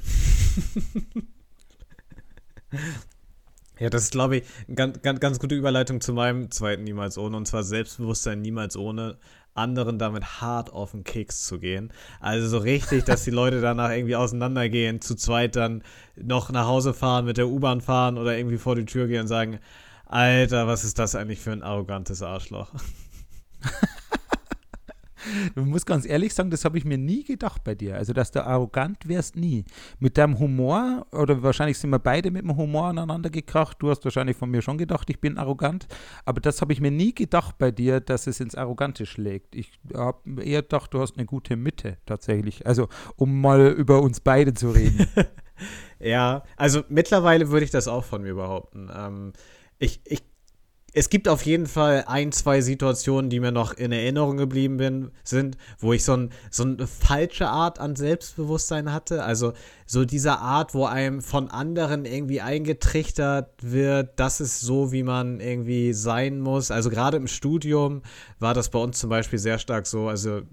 Ja, das ist, glaube ich, eine ganz, ganz, ganz gute Überleitung zu meinem zweiten Niemals ohne, und zwar Selbstbewusstsein niemals ohne, anderen damit hart auf den Keks zu gehen. Also so richtig, dass die Leute danach irgendwie auseinandergehen, zu zweit dann noch nach Hause fahren, mit der U-Bahn fahren oder irgendwie vor die Tür gehen und sagen, Alter, was ist das eigentlich für ein arrogantes Arschloch? Du musst ganz ehrlich sagen, das habe ich mir nie gedacht bei dir. Also, dass du arrogant wärst, nie. Mit deinem Humor, oder wahrscheinlich sind wir beide mit dem Humor aneinander gekracht. Du hast wahrscheinlich von mir schon gedacht, ich bin arrogant. Aber das habe ich mir nie gedacht bei dir, dass es ins Arrogante schlägt. Ich habe eher gedacht, du hast eine gute Mitte tatsächlich. Also, um mal über uns beide zu reden. ja, also mittlerweile würde ich das auch von mir behaupten. Ähm, ich, ich es gibt auf jeden Fall ein, zwei Situationen, die mir noch in Erinnerung geblieben bin, sind, wo ich so, ein, so eine falsche Art an Selbstbewusstsein hatte. Also so diese Art, wo einem von anderen irgendwie eingetrichtert wird, das ist so, wie man irgendwie sein muss. Also gerade im Studium war das bei uns zum Beispiel sehr stark so. Also äh,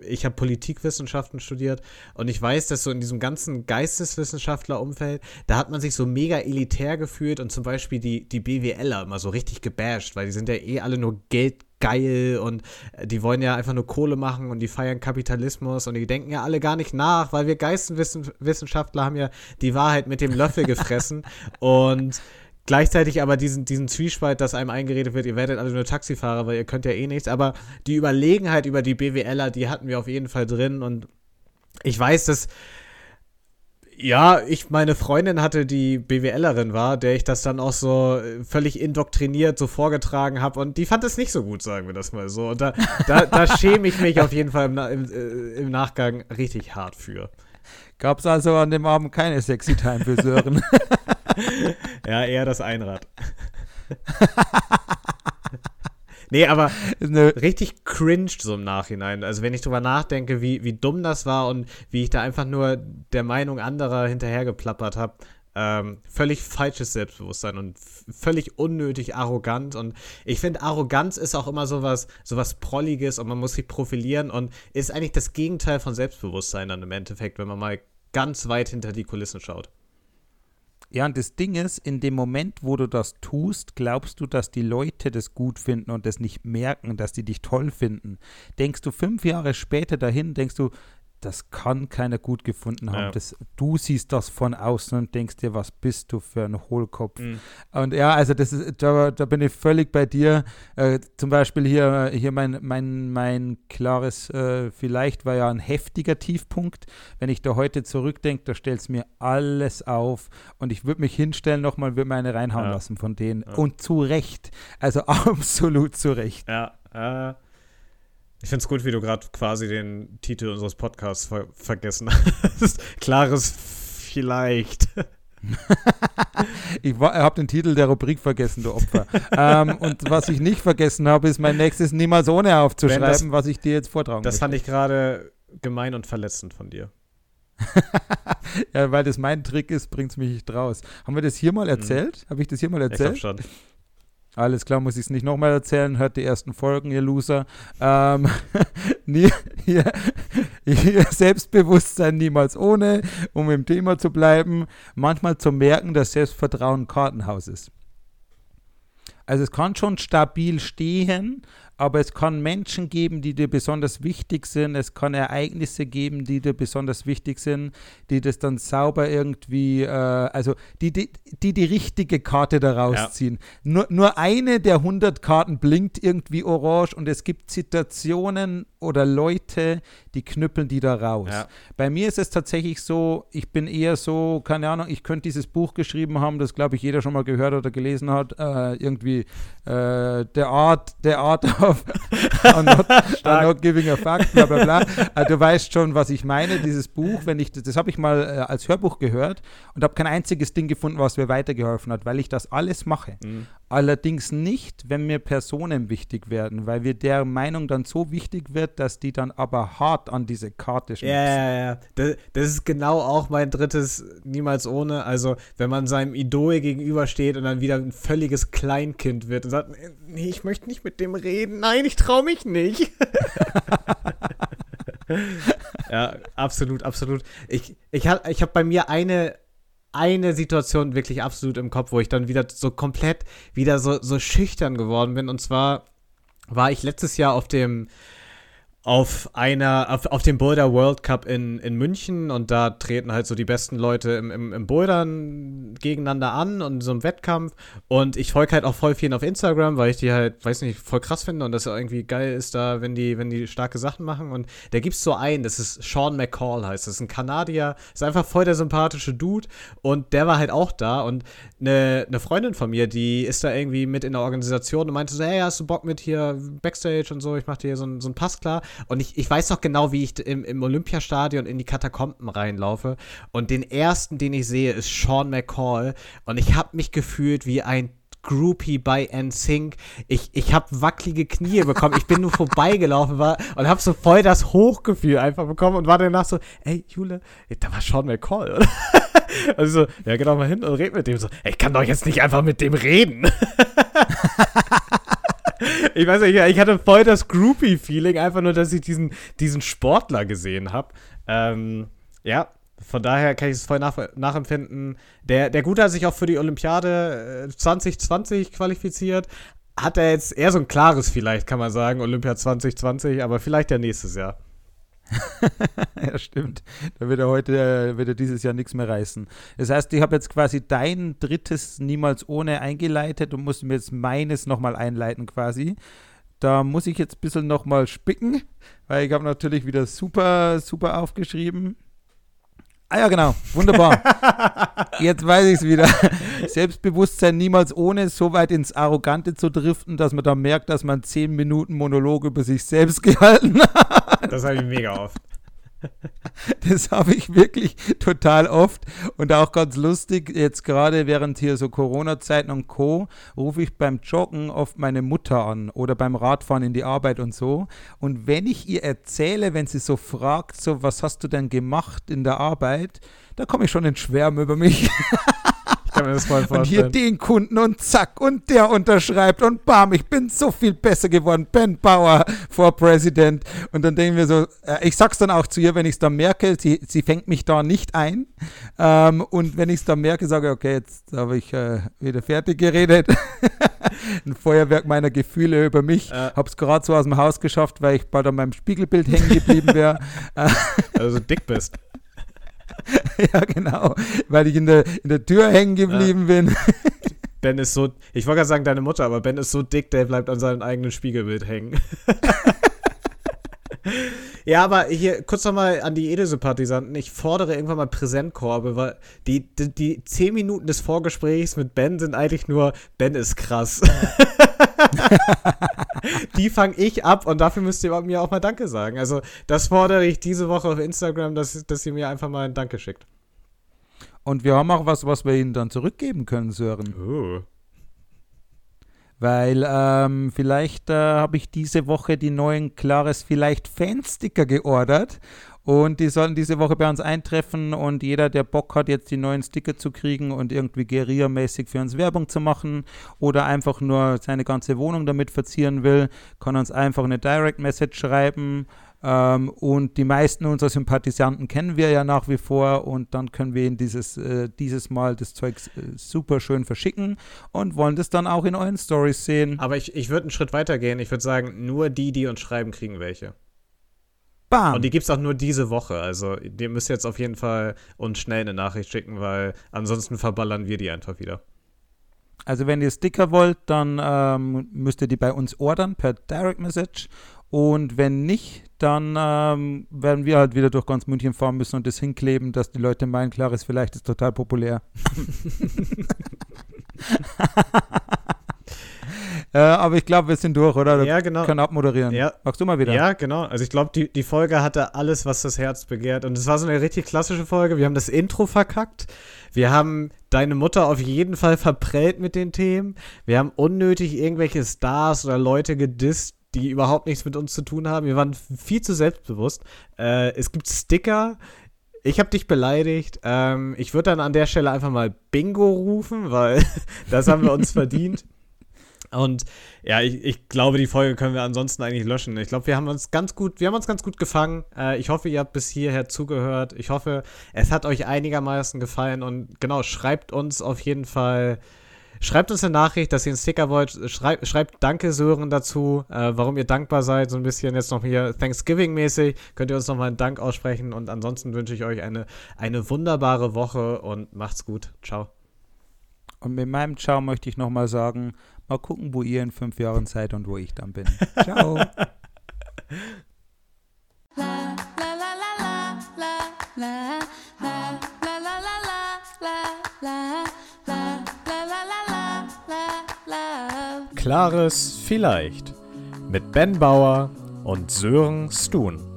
ich habe Politikwissenschaften studiert und ich weiß, dass so in diesem ganzen Geisteswissenschaftlerumfeld, da hat man sich so mega elitär gefühlt und zum Beispiel die, die BWLer immer so richtig gebasht, weil die sind ja eh alle nur Geld geil und äh, die wollen ja einfach nur Kohle machen und die feiern Kapitalismus und die denken ja alle gar nicht nach, weil wir Geisteswissenschaftler haben ja die Wahrheit mit dem Löffel gefressen und gleichzeitig aber diesen, diesen Zwiespalt, dass einem eingeredet wird, ihr werdet alle nur Taxifahrer, weil ihr könnt ja eh nichts, aber die Überlegenheit über die BWLer, die hatten wir auf jeden Fall drin und ich weiß, dass ja, ich, meine Freundin hatte, die BWLerin war, der ich das dann auch so äh, völlig indoktriniert so vorgetragen habe und die fand es nicht so gut, sagen wir das mal so. Und da, da, da schäme ich mich auf jeden Fall im, im, äh, im Nachgang richtig hart für. Gab es also an dem Abend keine Sexy Time für Sören? ja, eher das Einrad. Nee, aber richtig cringe so im Nachhinein. Also wenn ich drüber nachdenke, wie, wie dumm das war und wie ich da einfach nur der Meinung anderer hinterhergeplappert habe. Ähm, völlig falsches Selbstbewusstsein und völlig unnötig arrogant. Und ich finde, Arroganz ist auch immer sowas, sowas Prolliges und man muss sich profilieren und ist eigentlich das Gegenteil von Selbstbewusstsein dann im Endeffekt, wenn man mal ganz weit hinter die Kulissen schaut. Ja, und das Ding ist, in dem Moment, wo du das tust, glaubst du, dass die Leute das gut finden und das nicht merken, dass die dich toll finden. Denkst du fünf Jahre später dahin, denkst du, das kann keiner gut gefunden haben. Ja. Das, du siehst das von außen und denkst dir, was bist du für ein Hohlkopf? Mhm. Und ja, also das ist, da, da bin ich völlig bei dir. Äh, zum Beispiel hier, hier mein, mein, mein klares äh, Vielleicht war ja ein heftiger Tiefpunkt. Wenn ich da heute zurückdenke, da stellt es mir alles auf und ich würde mich hinstellen nochmal, würde mir eine reinhauen ja. lassen von denen. Ja. Und zu Recht. Also absolut zu Recht. Ja, äh, ich finde es gut, wie du gerade quasi den Titel unseres Podcasts ver vergessen hast. Klares Vielleicht. ich habe den Titel der Rubrik vergessen, du Opfer. ähm, und was ich nicht vergessen habe, ist mein nächstes Niemals ohne aufzuschreiben, das, was ich dir jetzt vortragen Das möchte. fand ich gerade gemein und verletzend von dir. ja, weil das mein Trick ist, bringt es mich nicht raus. Haben wir das hier mal mhm. erzählt? Mhm. Habe ich das hier mal erzählt? Ich schon. Alles klar, muss ich es nicht nochmal erzählen. Hört die ersten Folgen, ihr Loser. Ähm, nie, hier, hier Selbstbewusstsein niemals ohne, um im Thema zu bleiben. Manchmal zu merken, dass Selbstvertrauen Kartenhaus ist. Also es kann schon stabil stehen, aber es kann Menschen geben, die dir besonders wichtig sind. Es kann Ereignisse geben, die dir besonders wichtig sind, die das dann sauber irgendwie, äh, also die die, die die richtige Karte daraus ja. ziehen. Nur, nur eine der 100 Karten blinkt irgendwie orange und es gibt Situationen oder Leute, die knüppeln die da raus. Ja. Bei mir ist es tatsächlich so, ich bin eher so, keine Ahnung, ich könnte dieses Buch geschrieben haben, das glaube ich jeder schon mal gehört oder gelesen hat, äh, irgendwie äh, The Art, The Art of I'm not, I'm not giving a fuck, bla bla bla. Äh, du weißt schon, was ich meine, dieses Buch, wenn ich, das, das habe ich mal äh, als Hörbuch gehört und habe kein einziges Ding gefunden, was mir weitergeholfen hat, weil ich das alles mache. Mhm. Allerdings nicht, wenn mir Personen wichtig werden, weil mir der Meinung dann so wichtig wird, dass die dann aber hart an diese Karte schnipsen. Ja, ja, ja. Das, das, ist genau auch mein drittes Niemals ohne. Also, wenn man seinem Idol gegenübersteht und dann wieder ein völliges Kleinkind wird und sagt, nee, ich möchte nicht mit dem reden. Nein, ich traue mich nicht. ja, absolut, absolut. Ich, ich habe ich hab bei mir eine eine Situation wirklich absolut im Kopf, wo ich dann wieder so komplett wieder so, so schüchtern geworden bin. Und zwar war ich letztes Jahr auf dem auf einer, auf, auf dem Boulder World Cup in, in München und da treten halt so die besten Leute im, im, im Bouldern gegeneinander an und so einem Wettkampf. Und ich folge halt auch voll vielen auf Instagram, weil ich die halt, weiß nicht, voll krass finde und das irgendwie geil ist da, wenn die, wenn die starke Sachen machen. Und da gibt's so einen, das ist Sean McCall heißt, das ist ein Kanadier, ist einfach voll der sympathische Dude und der war halt auch da und eine, eine Freundin von mir, die ist da irgendwie mit in der Organisation und meinte so, hey, hast du Bock mit hier Backstage und so, ich mach dir so, so einen Pass klar. Und ich, ich weiß noch genau, wie ich im, im Olympiastadion in die Katakomben reinlaufe. Und den ersten, den ich sehe, ist Sean McCall. Und ich habe mich gefühlt wie ein Groupie bei NSYNC. Ich, ich habe wackelige Knie bekommen. Ich bin nur vorbeigelaufen war, und habe so voll das Hochgefühl einfach bekommen und war danach so, ey, Jule, da war Sean McCall, oder? Also, ja, geh doch mal hin und red mit dem so. Ey, ich kann doch jetzt nicht einfach mit dem reden. ich weiß nicht, ich hatte voll das Groupie-Feeling, einfach nur, dass ich diesen, diesen Sportler gesehen habe. Ähm, ja, von daher kann ich es voll nach, nachempfinden. Der, der Gute hat sich auch für die Olympiade 2020 äh, qualifiziert. Hat er jetzt eher so ein klares vielleicht, kann man sagen, Olympia 2020, aber vielleicht ja nächstes Jahr. ja, stimmt. Da wird er heute, äh, wird er dieses Jahr nichts mehr reißen. Das heißt, ich habe jetzt quasi dein drittes niemals ohne eingeleitet und muss mir jetzt meines nochmal einleiten quasi. Da muss ich jetzt ein bisschen nochmal spicken, weil ich habe natürlich wieder super, super aufgeschrieben. Ah ja, genau. Wunderbar. Jetzt weiß ich es wieder. Selbstbewusstsein niemals ohne so weit ins Arrogante zu driften, dass man da merkt, dass man zehn Minuten Monolog über sich selbst gehalten hat. Das habe ich mega oft. Das habe ich wirklich total oft und auch ganz lustig. Jetzt gerade während hier so Corona-Zeiten und Co. rufe ich beim Joggen oft meine Mutter an oder beim Radfahren in die Arbeit und so. Und wenn ich ihr erzähle, wenn sie so fragt, so was hast du denn gemacht in der Arbeit, da komme ich schon in Schwärme über mich. mir das voll vorstellen. Und hier den Kunden und zack, und der unterschreibt und bam, ich bin so viel besser geworden. Ben Bauer vor President. Und dann denken wir so, äh, ich sag's dann auch zu ihr, wenn ich es dann merke, sie, sie fängt mich da nicht ein. Ähm, und wenn ich es dann merke, sage ich, okay, jetzt habe ich äh, wieder fertig geredet. Ein Feuerwerk meiner Gefühle über mich. Äh. Hab's gerade so aus dem Haus geschafft, weil ich bald an meinem Spiegelbild hängen geblieben wäre. also dick bist. ja, genau. Weil ich in der, in der Tür hängen geblieben ja. bin. Ben ist so, ich wollte gerade sagen deine Mutter, aber Ben ist so dick, der bleibt an seinem eigenen Spiegelbild hängen. ja, aber hier kurz nochmal an die Edelsympathisanten. Ich fordere irgendwann mal Präsentkorbe, weil die, die, die zehn Minuten des Vorgesprächs mit Ben sind eigentlich nur, Ben ist krass. die fange ich ab und dafür müsst ihr mir auch mal Danke sagen. Also, das fordere ich diese Woche auf Instagram, dass, dass ihr mir einfach mal ein Danke schickt. Und wir haben auch was, was wir ihnen dann zurückgeben können, Sören. Oh. Weil ähm, vielleicht äh, habe ich diese Woche die neuen Klares vielleicht Fansticker geordert und die sollen diese Woche bei uns eintreffen und jeder, der Bock hat, jetzt die neuen Sticker zu kriegen und irgendwie guerillamäßig für uns Werbung zu machen oder einfach nur seine ganze Wohnung damit verzieren will, kann uns einfach eine Direct Message schreiben. Ähm, und die meisten unserer Sympathisanten kennen wir ja nach wie vor und dann können wir ihnen dieses, äh, dieses Mal das Zeug äh, super schön verschicken und wollen das dann auch in euren Stories sehen. Aber ich, ich würde einen Schritt weiter gehen. Ich würde sagen, nur die, die uns schreiben, kriegen welche. Bam. Und die gibt es auch nur diese Woche. Also, ihr müsst jetzt auf jeden Fall uns schnell eine Nachricht schicken, weil ansonsten verballern wir die einfach wieder. Also, wenn ihr Sticker wollt, dann ähm, müsst ihr die bei uns ordern per Direct Message. Und wenn nicht, dann ähm, werden wir halt wieder durch ganz München fahren müssen und das hinkleben, dass die Leute meinen, klar ist, vielleicht ist total populär. Äh, aber ich glaube, wir sind durch, oder? Ja, genau. können abmoderieren. Ja. Magst du mal wieder? Ja, genau. Also ich glaube, die, die Folge hatte alles, was das Herz begehrt. Und es war so eine richtig klassische Folge. Wir haben das Intro verkackt. Wir haben deine Mutter auf jeden Fall verprellt mit den Themen. Wir haben unnötig irgendwelche Stars oder Leute gedisst, die überhaupt nichts mit uns zu tun haben. Wir waren viel zu selbstbewusst. Äh, es gibt Sticker. Ich habe dich beleidigt. Ähm, ich würde dann an der Stelle einfach mal Bingo rufen, weil das haben wir uns verdient. Und ja, ich, ich, glaube, die Folge können wir ansonsten eigentlich löschen. Ich glaube, wir haben uns ganz gut, wir haben uns ganz gut gefangen. Äh, ich hoffe, ihr habt bis hierher zugehört. Ich hoffe, es hat euch einigermaßen gefallen und genau, schreibt uns auf jeden Fall Schreibt uns eine Nachricht, dass ihr einen Sticker wollt. Schreibt, schreibt Danke Sören dazu, äh, warum ihr dankbar seid. So ein bisschen jetzt noch hier Thanksgiving-mäßig. Könnt ihr uns nochmal einen Dank aussprechen. Und ansonsten wünsche ich euch eine, eine wunderbare Woche und macht's gut. Ciao. Und mit meinem Ciao möchte ich nochmal sagen, mal gucken, wo ihr in fünf Jahren seid und wo ich dann bin. Ciao. la la la la la la la Klares Vielleicht mit Ben Bauer und Sören Stun.